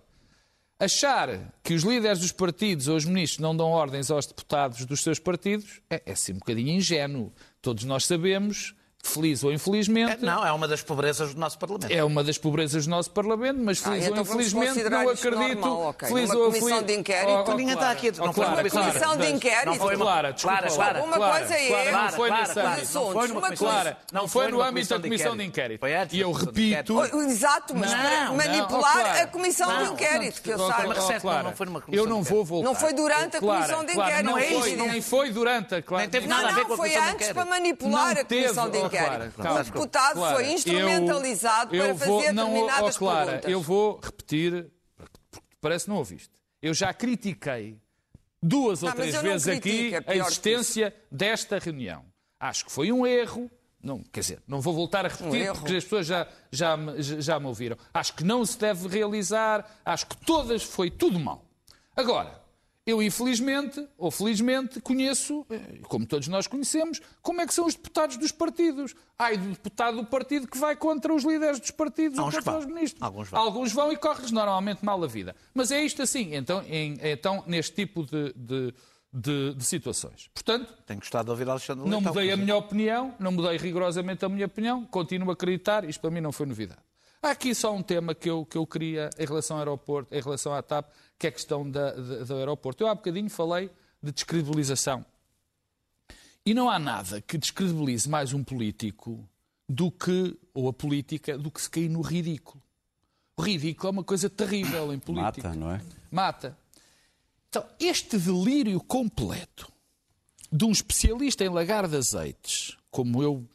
achar que os líderes dos partidos ou os ministros não dão ordens aos deputados dos seus partidos é, é assim um bocadinho ingênuo. Todos nós sabemos, feliz ou infelizmente, Não, é uma das pobrezas do nosso Parlamento. é uma das pobrezas do nosso Parlamento, mas Ah, feliz então ou infelizmente não acredito. normal, ok. Feliz Uma ou comissão infeliz- de inquérito. Oh, oh, Ninguém está aqui, não oh, foi uma comissão de inquérito. Não foi uma- Clara, desculpa Clara. Clara. Uma Clara, coisa é- Clara, não foi Clara, nesse Clara, âmbito. assuntos, não foi numa uma comissão- Clara, não não foi no numa âmbito da comissão de comissão de inquérito. E eu repito. Oh, Exato, mas Não, para não, manipular a comissão de Não, inquérito, que eu saiba. não foi numa comissão eu não vou voltar. Não foi durante a comissão de inquérito, Não não é foi, isso. nem foi durante a. Nem teve Não, nada a ver não, com a foi comissão de antes para manipular Não a comissão de inquérito. Clara, o deputado Clara, foi eu- instrumentalizado eu para vou- fazer não, determinadas oh, Clara, perguntas. Eu vou repetir, porque parece que não ouviste. Eu já critiquei duas ou Não, mas três eu vezes critico, aqui é a existência desta reunião. Acho que foi um erro. Não, quer dizer, não vou voltar a repetir Um porque as pessoas já, já, já me ouviram. Acho que não se deve realizar, acho que todas foi tudo mal. Agora, Eu, infelizmente, ou felizmente, conheço, eh, como todos nós conhecemos, como é que são os deputados dos partidos. Ai, do deputado do partido que vai contra os líderes dos partidos ou Alguns contra vão. os ministros. Alguns vão. Alguns vão e corres normalmente mal a vida. Mas é isto assim, então, em- então neste tipo de, de- de- de situações. Portanto, Tenho gostado de ouvir Alexandre não Leitão, mudei a minha opinião, não mudei rigorosamente a minha opinião, continuo a acreditar, isto para mim não foi novidade. Há aqui só um tema que eu, que eu queria em relação ao aeroporto, em relação à TAP, que é a questão da, da- do aeroporto. Eu há bocadinho falei de descredibilização. E não há nada que descredibilize mais um político do que, ou a política, do que se cair no ridículo. O ridículo é uma coisa terrível em política. Mata, não é? Mata. Então, este delírio completo de um especialista em lagar de azeites, como eu,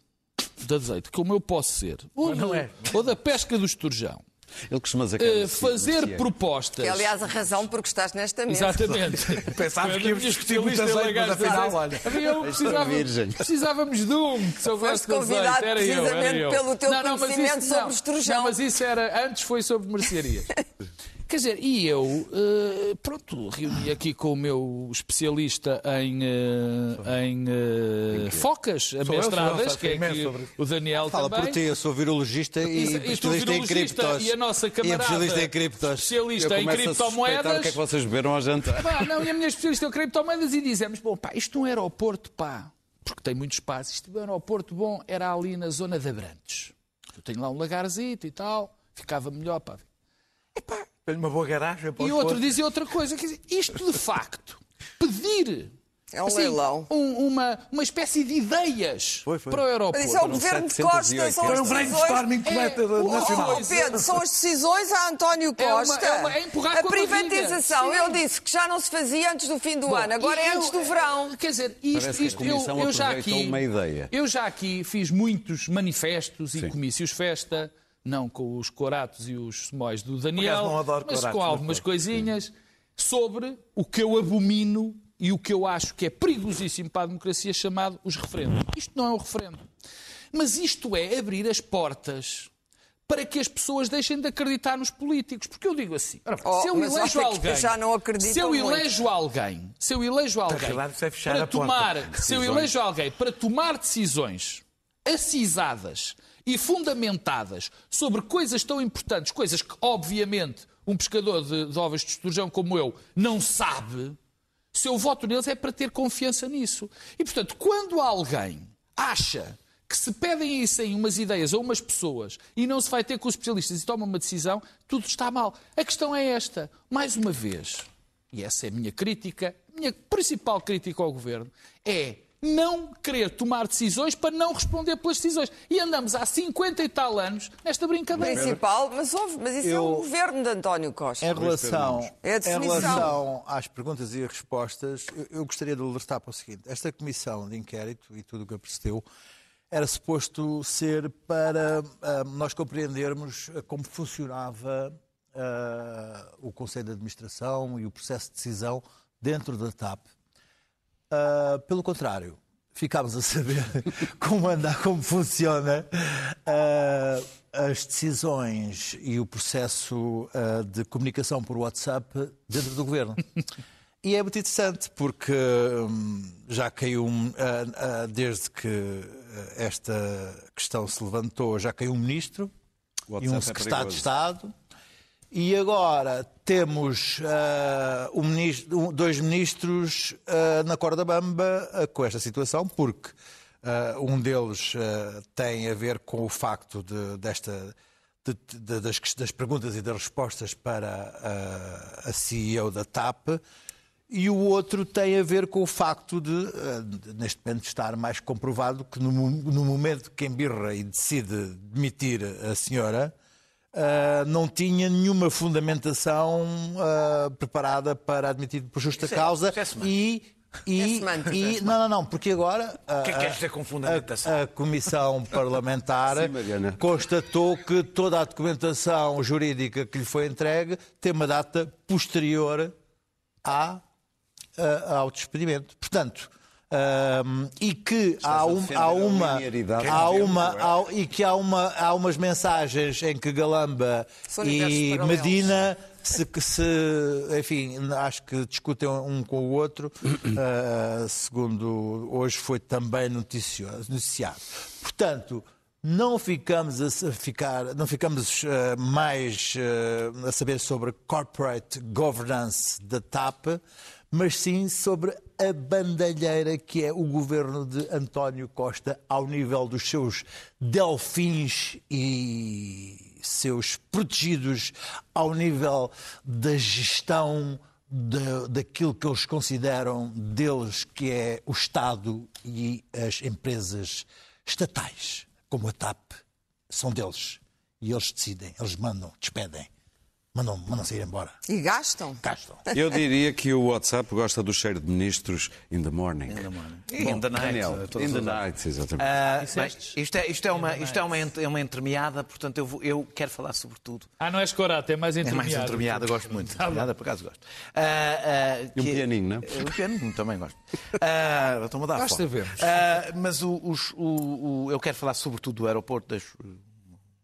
de azeite, como eu posso ser, ou, não do- é. ou da pesca do esturjão, Ele costuma dizer que merceiro, fazer propostas. Que é, aliás, a razão porque estás nesta mesa. Exatamente. Pensávamos que íamos discutir em azeite, mas afinal, olha. Que precisava- precisávamos de um que soubesse Foste convidado Era eu, era precisamente eu. pelo teu Não, não, conhecimento isso- sobre não. esturjão. Não, mas isso era, antes foi sobre mercearias. Quer dizer, e eu, eh, pronto, reuni aqui com o meu especialista em, eh, em eh, focas amestradas, que é que o Daniel Fala também. por ti, eu sou virologista e, E, e especialista em criptos. e a nossa camarada, especialista em criptos. Especialista em criptomoedas. o que é que vocês beberam ao jantar. Pá, não, e a minha especialista em criptomoedas e dizemos, bom, pá, isto é um aeroporto, pá, porque tem muito espaço, isto é um aeroporto bom, era ali na zona de Abrantes. Eu tenho lá um lagarzito e tal, ficava melhor, pá. Epá, Tenho uma boa garagem. e posso outro pôr. dizia outra coisa, quer dizer, isto de facto, pedir É um assim, leilão. um- uma, uma espécie de ideias Foi, foi. para o aeroporto. Mas isso é o governo de 780. Costa, são Foi as um decisões. brainstorming coleta É, o- nacional. Oh, Pedro, são as decisões a António É uma- Costa. é uma- é empurrar a com a privatização, Sim. ele disse que já não se fazia antes do fim do Bom, ano, agora e é eu- antes do verão. Quer dizer, isto, a isto eu, eu já aqui, uma ideia. Eu já aqui fiz muitos manifestos e Sim. comícios festa, não com os coratos e os semóis do Daniel, acaso não adoro mas coratos, com mas algumas coisinhas sobre o que eu abomino e o que eu acho que é perigosíssimo para a democracia chamado os referendos. Isto não é um referendo. Mas isto é abrir as portas para que as pessoas deixem de acreditar nos políticos. Porque eu digo assim, Oh, se eu mas elejo alguém, já não se eu muito. elejo alguém, se eu elejo alguém é para tomar, se eu elejo alguém para tomar decisões acisadas e fundamentadas sobre coisas tão importantes, coisas que obviamente um pescador de, de ovos de esturjão como eu não sabe, se eu voto neles é para ter confiança nisso. E portanto, quando alguém acha que se pedem isso em umas ideias ou umas pessoas e não se vai ter com os especialistas e toma uma decisão, tudo está mal. A questão é esta. Mais uma vez, e essa é a minha crítica, a minha principal crítica ao governo, é não querer tomar decisões para não responder pelas decisões. E andamos há 50 e tal anos nesta brincadeira. Principal, mas, houve, mas isso é Eu- o governo de António Costa. Em relação, É a em relação às perguntas e respostas, eu, gostaria de alertar para o seguinte: esta comissão de inquérito e tudo o que a precedeu era suposto ser para ah, nós compreendermos ah, como funcionava ah, o Conselho de Administração e o processo de decisão dentro da TAP. Ah, pelo contrário, ficámos a saber como anda, como funciona ah, as decisões e o processo ah, de comunicação por WhatsApp dentro do governo. E é muito interessante porque hum, já caiu, um, ah, desde que esta questão se levantou, já caiu um ministro e um é secretário de perigoso. Estado. E agora temos ah, um ministro- dois ministros ah, na corda bamba ah, com esta situação, porque um deles tem a ver com o facto de- desta, de- de- das, das perguntas e das respostas para a CEO da TAP. E o outro tem a ver com o facto de, neste momento, estar mais comprovado que no, no momento que embirra e decide demitir a senhora, ah, não tinha nenhuma fundamentação ah, preparada para admitir por justa Isso causa é semântica. e, É e, e- não, não, não, porque agora O que é que ah, dizer com fundamentação? a, a Comissão Parlamentar Sim, Mariana. constatou que toda a documentação jurídica que lhe foi entregue tem uma data posterior à, a- ao despedimento. Portanto, ahm, e que há, um- há uma, há uma há- e que há, uma, há umas mensagens em que Galamba São e. Medina se, que se, enfim, acho que discutem um com o outro, uh, segundo hoje foi também noticiado. Portanto, não ficamos a ficar, não ficamos uh, mais uh, a saber sobre corporate governance da TAP, mas sim sobre a bandalheira que é o governo de António Costa ao nível dos seus delfins e seus protegidos, ao nível da gestão de, daquilo que eles consideram deles, que é o Estado e as empresas estatais, como a TAP, são deles. E eles decidem, eles mandam, despedem mandam, mandam sair embora. E gastam? Gastam. Eu diria que o WhatsApp gosta do cheiro de ministros in the morning. In the morning. Bom, in the night. Daniel, in the night, exatamente. Uh, bem, isto é, isto é, uma, isto é uma, é uma entremeada, portanto eu, vou, eu quero falar sobre tudo. Ah, não é escorate, é mais entremeada. É mais entremeada, gosto muito. Tá entremeada, por acaso gosto. Uh, uh, e um que, pianinho, não é? Um pianinho também gosto. Uh, Estou-me a dar Basta ver. mas o, os, o, o, eu quero falar sobretudo do aeroporto, deixo,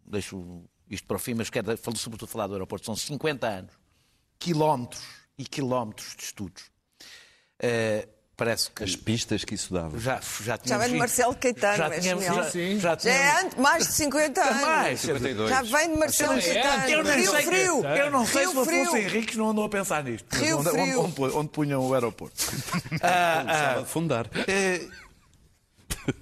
deixo isto para o fim, mas quero sobretudo falar do aeroporto. São 50 anos, quilómetros e quilómetros de estudos. Uh, parece que... As pistas que isso dava. Já, já, já vem de Marcelo Caetano, já tínhamos, já, sim. já, já é antes, mais de 50 anos. Mais, 52. Já vem de Marcelo Caetano. Eu não Rio sei, Frio. Eu não sei Rio se frio. fosse Henriques, não andou a pensar nisto. Rio onde, Frio. Onde, onde, onde, punham o aeroporto. uh, uh, fundar. Uh,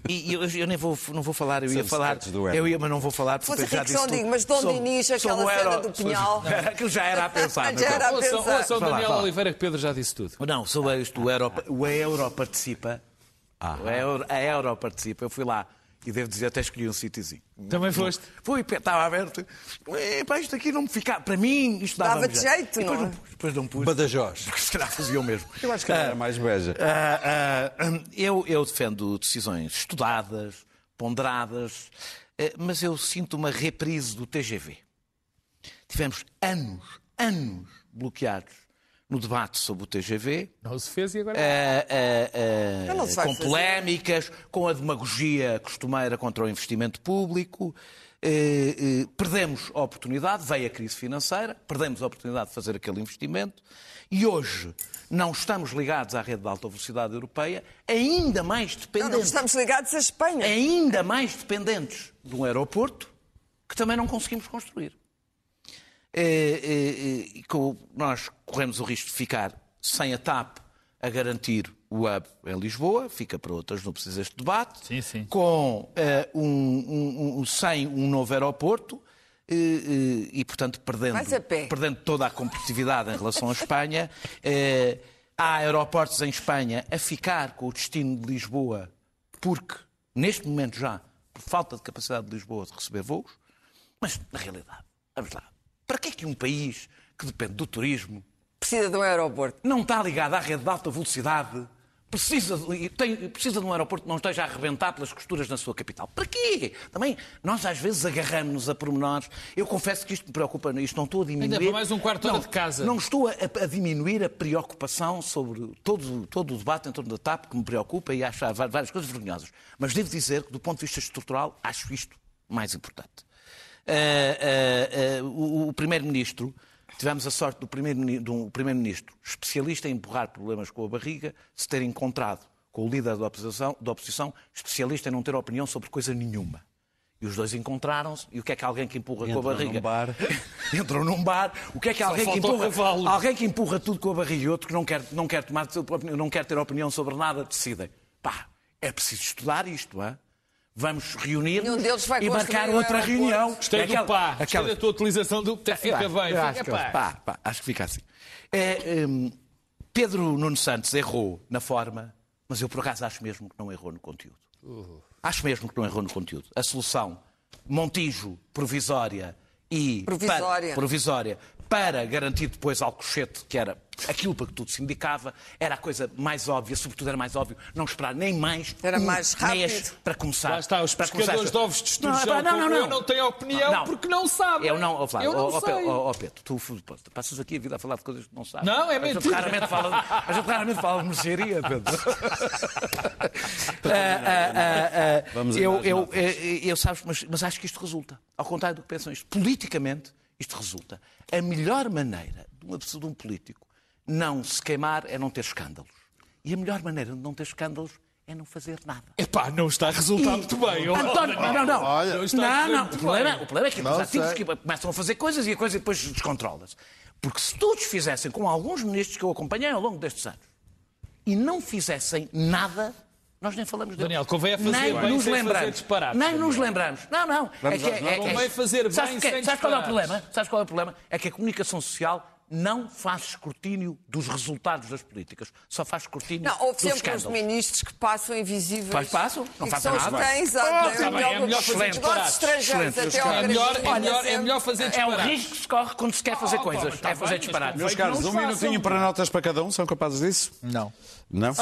e eu, eu, nem vou, não vou falar, eu ia falar, eu ia, mas não vou falar porque Fosse já disse digo, mas Dom Dinis, aquela cena do Pinhal. Aquilo já era a pensar. já era a pensar. Ouçam, ouçam Daniel fala. Oliveira que Pedro já disse tudo. Não, sobre isto, o Euro, o Euro participa. Ah. O Euro, a Euro participa. Eu fui lá e devo dizer, até escolhi um sítiozinho. Também foste? Fui, estava aberto. Epá, isto aqui não me fica. Para mim, isto dava Dava-te jeito, depois não não, depois não pus. Badajoz. Se calhar fazia o mesmo. Eu acho que era mais beja. Uh, uh, uh, eu, eu defendo decisões estudadas, ponderadas, mas eu sinto uma reprise do TGV. Tivemos anos, anos bloqueados no debate sobre o TGV. Não se fez e agora. Uh, uh, uh, com fazer. polémicas, com a demagogia costumeira contra o investimento público. perdemos a oportunidade, veio a crise financeira, perdemos a oportunidade de fazer aquele investimento e hoje não estamos ligados à rede de alta velocidade europeia, ainda mais dependentes. Não, não estamos ligados à Espanha. Ainda mais dependentes de um aeroporto que também não conseguimos construir. E, nós corremos o risco de ficar sem a TAP a garantir o hub em Lisboa, fica para outras, não precisa deste debate, sim, sim. com uh, um, um, sem um novo aeroporto uh, uh, e, portanto, perdendo, perdendo toda a competitividade em relação à Espanha. há aeroportos em Espanha a ficar com o destino de Lisboa, porque, neste momento já, por falta de capacidade de Lisboa de receber voos, mas, na realidade, vamos lá, para que é que um país que depende do turismo precisa de um aeroporto? Não está ligado à rede de alta velocidade. Precisa, tem, precisa de um aeroporto que não esteja a arrebentar pelas costuras na sua capital. Para quê? Também, nós às vezes agarramos-nos a pormenores. Eu confesso que isto me preocupa, isto não estou a diminuir. Ainda para mais um quarto de hora não, de casa. Não estou a, a, diminuir a preocupação sobre todo, todo o debate em torno da TAP, que me preocupa e acho várias coisas vergonhosas. Mas devo dizer que, do ponto de vista estrutural, acho isto mais importante. Uh, uh, uh, o, Primeiro-Ministro, tivemos a sorte do Primeiro-Ministro primeiro especialista em empurrar problemas com a barriga, se ter encontrado com o líder da oposição, da oposição especialista em não ter opinião sobre coisa nenhuma. E os dois encontraram-se. E o que é que alguém que empurra com a barriga? Num bar. Entram num bar. O que é que alguém que empurra? Alguém que empurra tudo com a barriga e outro que não quer, não quer, tomar, não quer ter opinião sobre nada, decidem. Pá, é preciso estudar isto, é? Vamos reunir e marcar outra reunião. Gostei é aquela, do pá, aquela... gostei da tua utilização do fica é, bem. Acho, fica que, pá, pá, acho que fica assim. É, um, Pedro Nuno Santos errou na forma, mas eu por acaso acho mesmo que não errou no conteúdo. Uh. Acho mesmo que não errou no conteúdo. A solução Montijo provisória e provisória. Para, provisória para garantir depois Alcochete, que era aquilo para que tudo se indicava, era a coisa mais óbvia, sobretudo era mais óbvio não esperar nem mais era um mais rápido. mês para começar. Lá está, os para pescadores começar. de ovos de estudo não, não, não, não. não têm opinião não. porque não sabem. Eu não, oh, Flávio, eu não sei. Oh, Pedro, tu passas aqui a vida a falar de coisas que não sabes. Não, é a mentira. Gente raramente fala, a gente raramente fala de mercearia, Pedro. uh, uh, uh, eu, eu, eu, sabes, mas, mas acho que isto resulta. Ao contrário do que pensam isto. Politicamente, isto resulta. A melhor maneira de, pessoa, de um político não se queimar é não ter escândalos. E a melhor maneira de não ter escândalos é não fazer nada. Epá, não está a resultar muito bem. António, não, não, não. Olha, Não não, não. O problema, o problema é que Não os ativos que começam a fazer coisas e a coisa depois descontrola-se. Porque se todos fizessem como alguns ministros que eu acompanhei ao longo destes anos e não fizessem nada, nós nem falamos deles. Daniel, convém é fazer nem bem nos sem fazer lembramos. disparates, Nem nos lembramos. Não, não. Vamos é que, é, é, Convém fazer sabes bem que- sem Sabes qual é o disparates. problema? Sabes qual é o problema? É que a comunicação social não faz escrutínio dos resultados das políticas. Só faz escrutínio Não, houve dos sempre escândalos. ministros que passam invisíveis. Faz- passam, não e que fazem são os nada. Ah, é tá bem, é melhor fazer Negócios disparates. Excelente. até É melhor, é melhor, é melhor fazer É o disparates. risco que se corre quando se quer fazer Ah, coisas. tá é fazer disparates. Meus caros, um não os minutinho para notas para cada um. São capazes disso? Não. Não?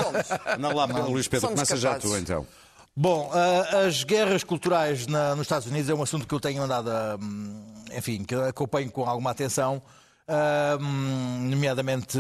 Não lá, Luís Pedro. Somos Começa já tu, então. Bom, as guerras culturais na- nos Estados Unidos é um assunto que eu tenho andado a, hum, enfim, que eu acompanho com alguma atenção, hum, nomeadamente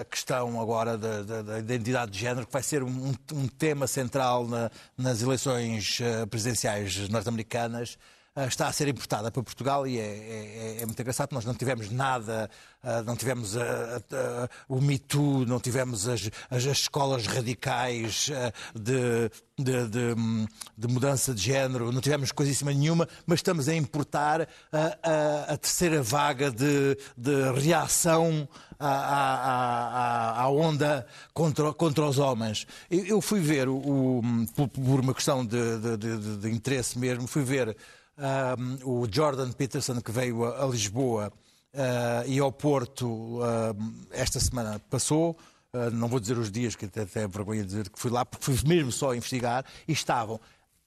a questão agora da, da- da identidade de género, que vai ser um, um tema central na- nas eleições ah, presidenciais norte-americanas. Ah, Está a ser importada para Portugal e é, é- é muito engraçado. Nós não tivemos nada, ah, não tivemos ah, ah, o Me Too, não tivemos as, as- as escolas radicais de, de, de, hum, de mudança de género, não tivemos coisíssima nenhuma, mas estamos a importar a, a terceira vaga de, de reação à, à- à- onda contra, contra os homens. Eu, eu fui ver, o, o- por, uma questão de- de interesse mesmo, fui ver ah, o Jordan Peterson que veio a, a Lisboa ah, e ao Porto ah, esta semana passou. ah, não vou dizer os dias, que até, até é vergonha dizer que fui lá, porque fui mesmo só investigar, e estavam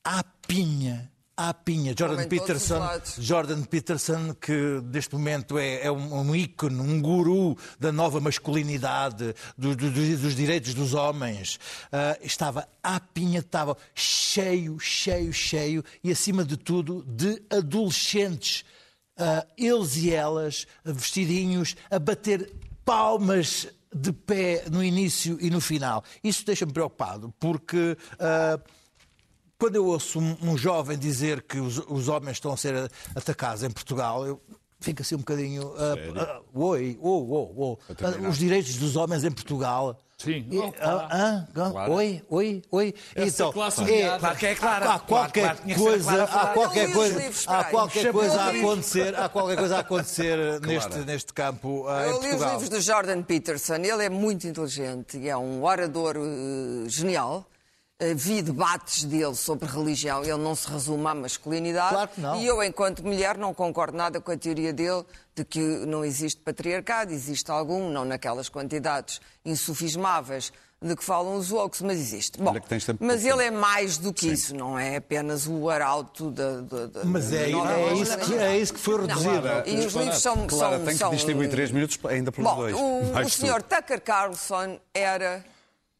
à pinha, à pinha. Jordan Peterson. Jordan Peterson, que neste momento é, é um, um ícone, um guru da nova masculinidade, do- do- do- dos direitos dos homens, ah, estava à pinha, estava cheio, cheio, cheio e, acima de tudo, de adolescentes. Ah, eles e elas, vestidinhos, a bater palmas de pé no início e no final. Isso deixa-me preocupado, porque. ah, quando eu ouço um, um jovem dizer que os, os homens estão a ser atacados em Portugal, eu fico assim um bocadinho. ah, ah, oi, oh, oh, oh. Ah, os direitos dos homens em Portugal. Sim. E- Oh, ah, ah, Oi, oi, oi. Essa classe é. Claro que é clara. Há Claro, qualquer claro, coisa, há qualquer coisa, livros, há qualquer coisa a acontecer, há qualquer coisa a acontecer neste, neste campo em Eu li os livros do Jordan Peterson. Ele é muito inteligente e é um orador eh, genial. Eh, vi debates dele sobre religião. Ele não se resume à masculinidade. Claro que não. E eu, enquanto mulher, não concordo nada com a teoria dele de que não existe patriarcado. Existe algum, não naquelas quantidades insufismáveis de que falam os woks, mas existe. Bom, mas ele é mais do que isso. Não é apenas o arauto da... da- da- Mas é, da nova é, isso que, é isso que foi Não, reduzido. E os livros são... Clara, são, tem que são, distribuir três minutos ainda pelos Bom, dois. o, o senhor Tucker Carlson era,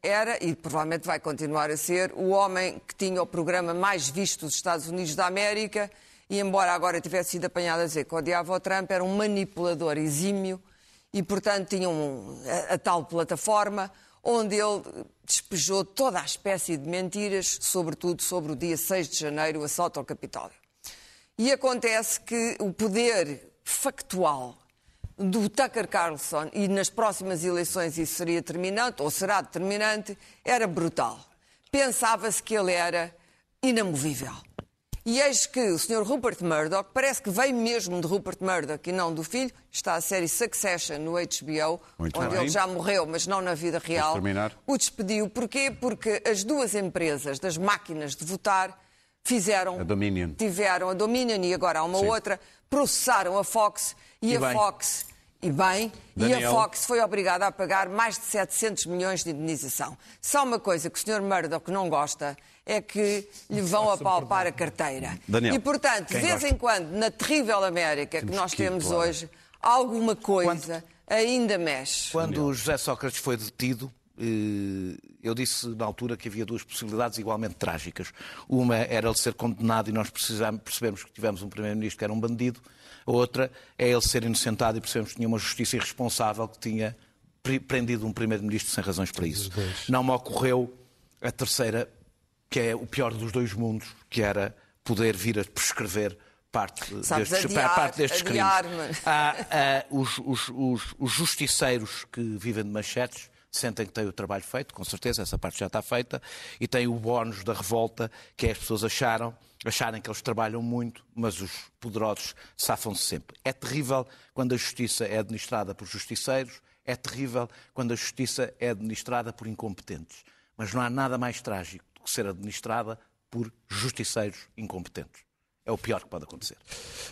era, e provavelmente vai continuar a ser, o homem que tinha o programa mais visto dos Estados Unidos da América e, embora agora tivesse sido apanhado a dizer que odiava o Trump, era um manipulador exímio e, portanto, tinha um- a, a tal plataforma onde ele despejou toda a espécie de mentiras, sobretudo sobre o dia 6 de janeiro, o assalto ao Capitólio. E acontece que o poder factual do Tucker Carlson, e nas próximas eleições isso seria determinante, ou será determinante, era brutal. Pensava-se que ele era inamovível. E eis que o Sr. Rupert Murdoch, parece que veio mesmo de Rupert Murdoch e não do filho, está a série Succession no HBO, Muito onde bem. ele já morreu, mas não na vida real. O despediu. Porquê? Porque as duas empresas das máquinas de votar fizeram. A Dominion. Tiveram a Dominion e agora há uma Sim. outra, processaram a Fox e, E a bem. Fox. E bem, e Daniel. a Fox foi obrigada a pagar mais de 700 milhões de indenização. Só uma coisa que o Sr. Murdoch não gosta é que lhe vão apalpar a carteira. Daniel. E, portanto, de vez em quando, na terrível América que Temos nós que ir, temos claro. hoje, alguma coisa ainda mexe. Quando o José Sócrates foi detido, eu disse na altura que havia duas possibilidades igualmente trágicas. Uma era ele ser condenado e nós precisamos, percebemos que tivemos um primeiro-ministro que era um bandido. A outra é ele ser inocentado e percebemos que tinha uma justiça irresponsável que tinha pre- prendido um primeiro-ministro sem razões para isso. Não me ocorreu a terceira, que é o pior dos dois mundos, que era poder vir a prescrever parte, Sabes, destes, adiar- parte destes crimes. Há, há os, os- os- os justiceiros que vivem de manchetes sentem que têm o trabalho feito, com certeza, essa parte já está feita, e têm o bónus da revolta, que é as pessoas acharam, acharem que eles trabalham muito, mas os poderosos safam-se sempre. É terrível quando a justiça é administrada por justiceiros, é terrível quando a justiça é administrada por incompetentes. Mas não há nada mais trágico do que ser administrada por justiceiros incompetentes. É o pior que pode acontecer.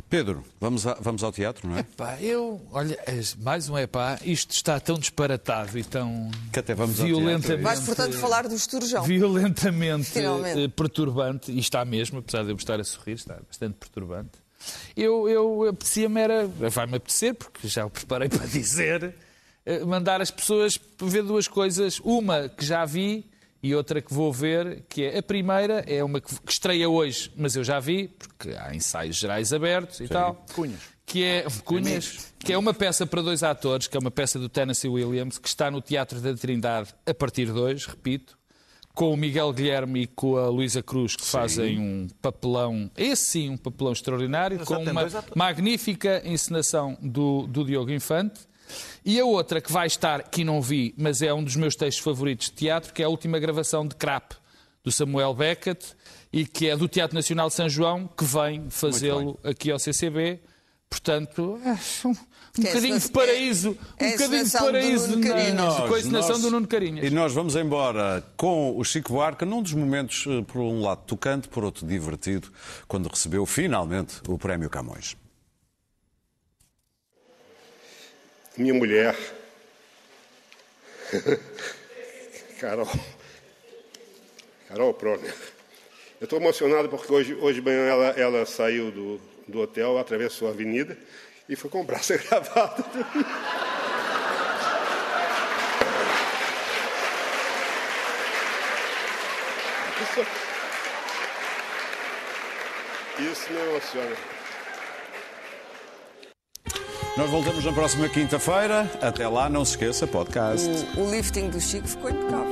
Pedro, vamos, a- vamos ao teatro, não é? Pá, eu, olha, mais um é pá, isto está tão disparatado e tão Que até vamos é violentamente, Vais, portanto, falar do esturjão. violentamente Finalmente. eh, perturbante, e está mesmo, apesar de eu estar a sorrir, está bastante perturbante. Eu, eu apetecia-me era, vai-me apetecer, porque já o preparei para dizer, eh, mandar as pessoas ver duas coisas. Uma que já vi e outra que vou ver, que é a primeira, é uma que que estreia hoje, mas eu já vi, porque há ensaios gerais abertos e tal. Cunhas. Que é, Cunhas, que é uma peça para dois atores, que é uma peça do Tennessee Williams, que está no Teatro da Trindade a partir de hoje, repito, com o Miguel Guilherme e com a Luísa Cruz, que fazem um papelão, esse sim, um papelão extraordinário, com uma magnífica encenação do, do Diogo Infante. E a outra que vai estar, que não vi, mas é um dos meus textos favoritos de teatro, que é a última gravação de Crap, do Samuel Beckett, e que é do Teatro Nacional de São João, que vem fazê-lo aqui ao CCB. Portanto, é um, um bocadinho de paraíso. é a um bocadinho de do paraíso Nuno na- com a encenação do Nuno Carinhas. E nós vamos embora com o Chico Buarque, num dos momentos, eh, por um lado tocante, por outro divertido, quando recebeu finalmente o Prémio Camões. Minha mulher, Carol, Carol Proner. Eu estou emocionado porque hoje, hoje de manhã ela, ela saiu do, do hotel, atravessou a avenida e foi comprar essa gravata. Isso, isso me emociona. Nós voltamos na próxima quinta-feira. Até lá, não se esqueça, podcast. O, o lifting do Chico ficou impecável.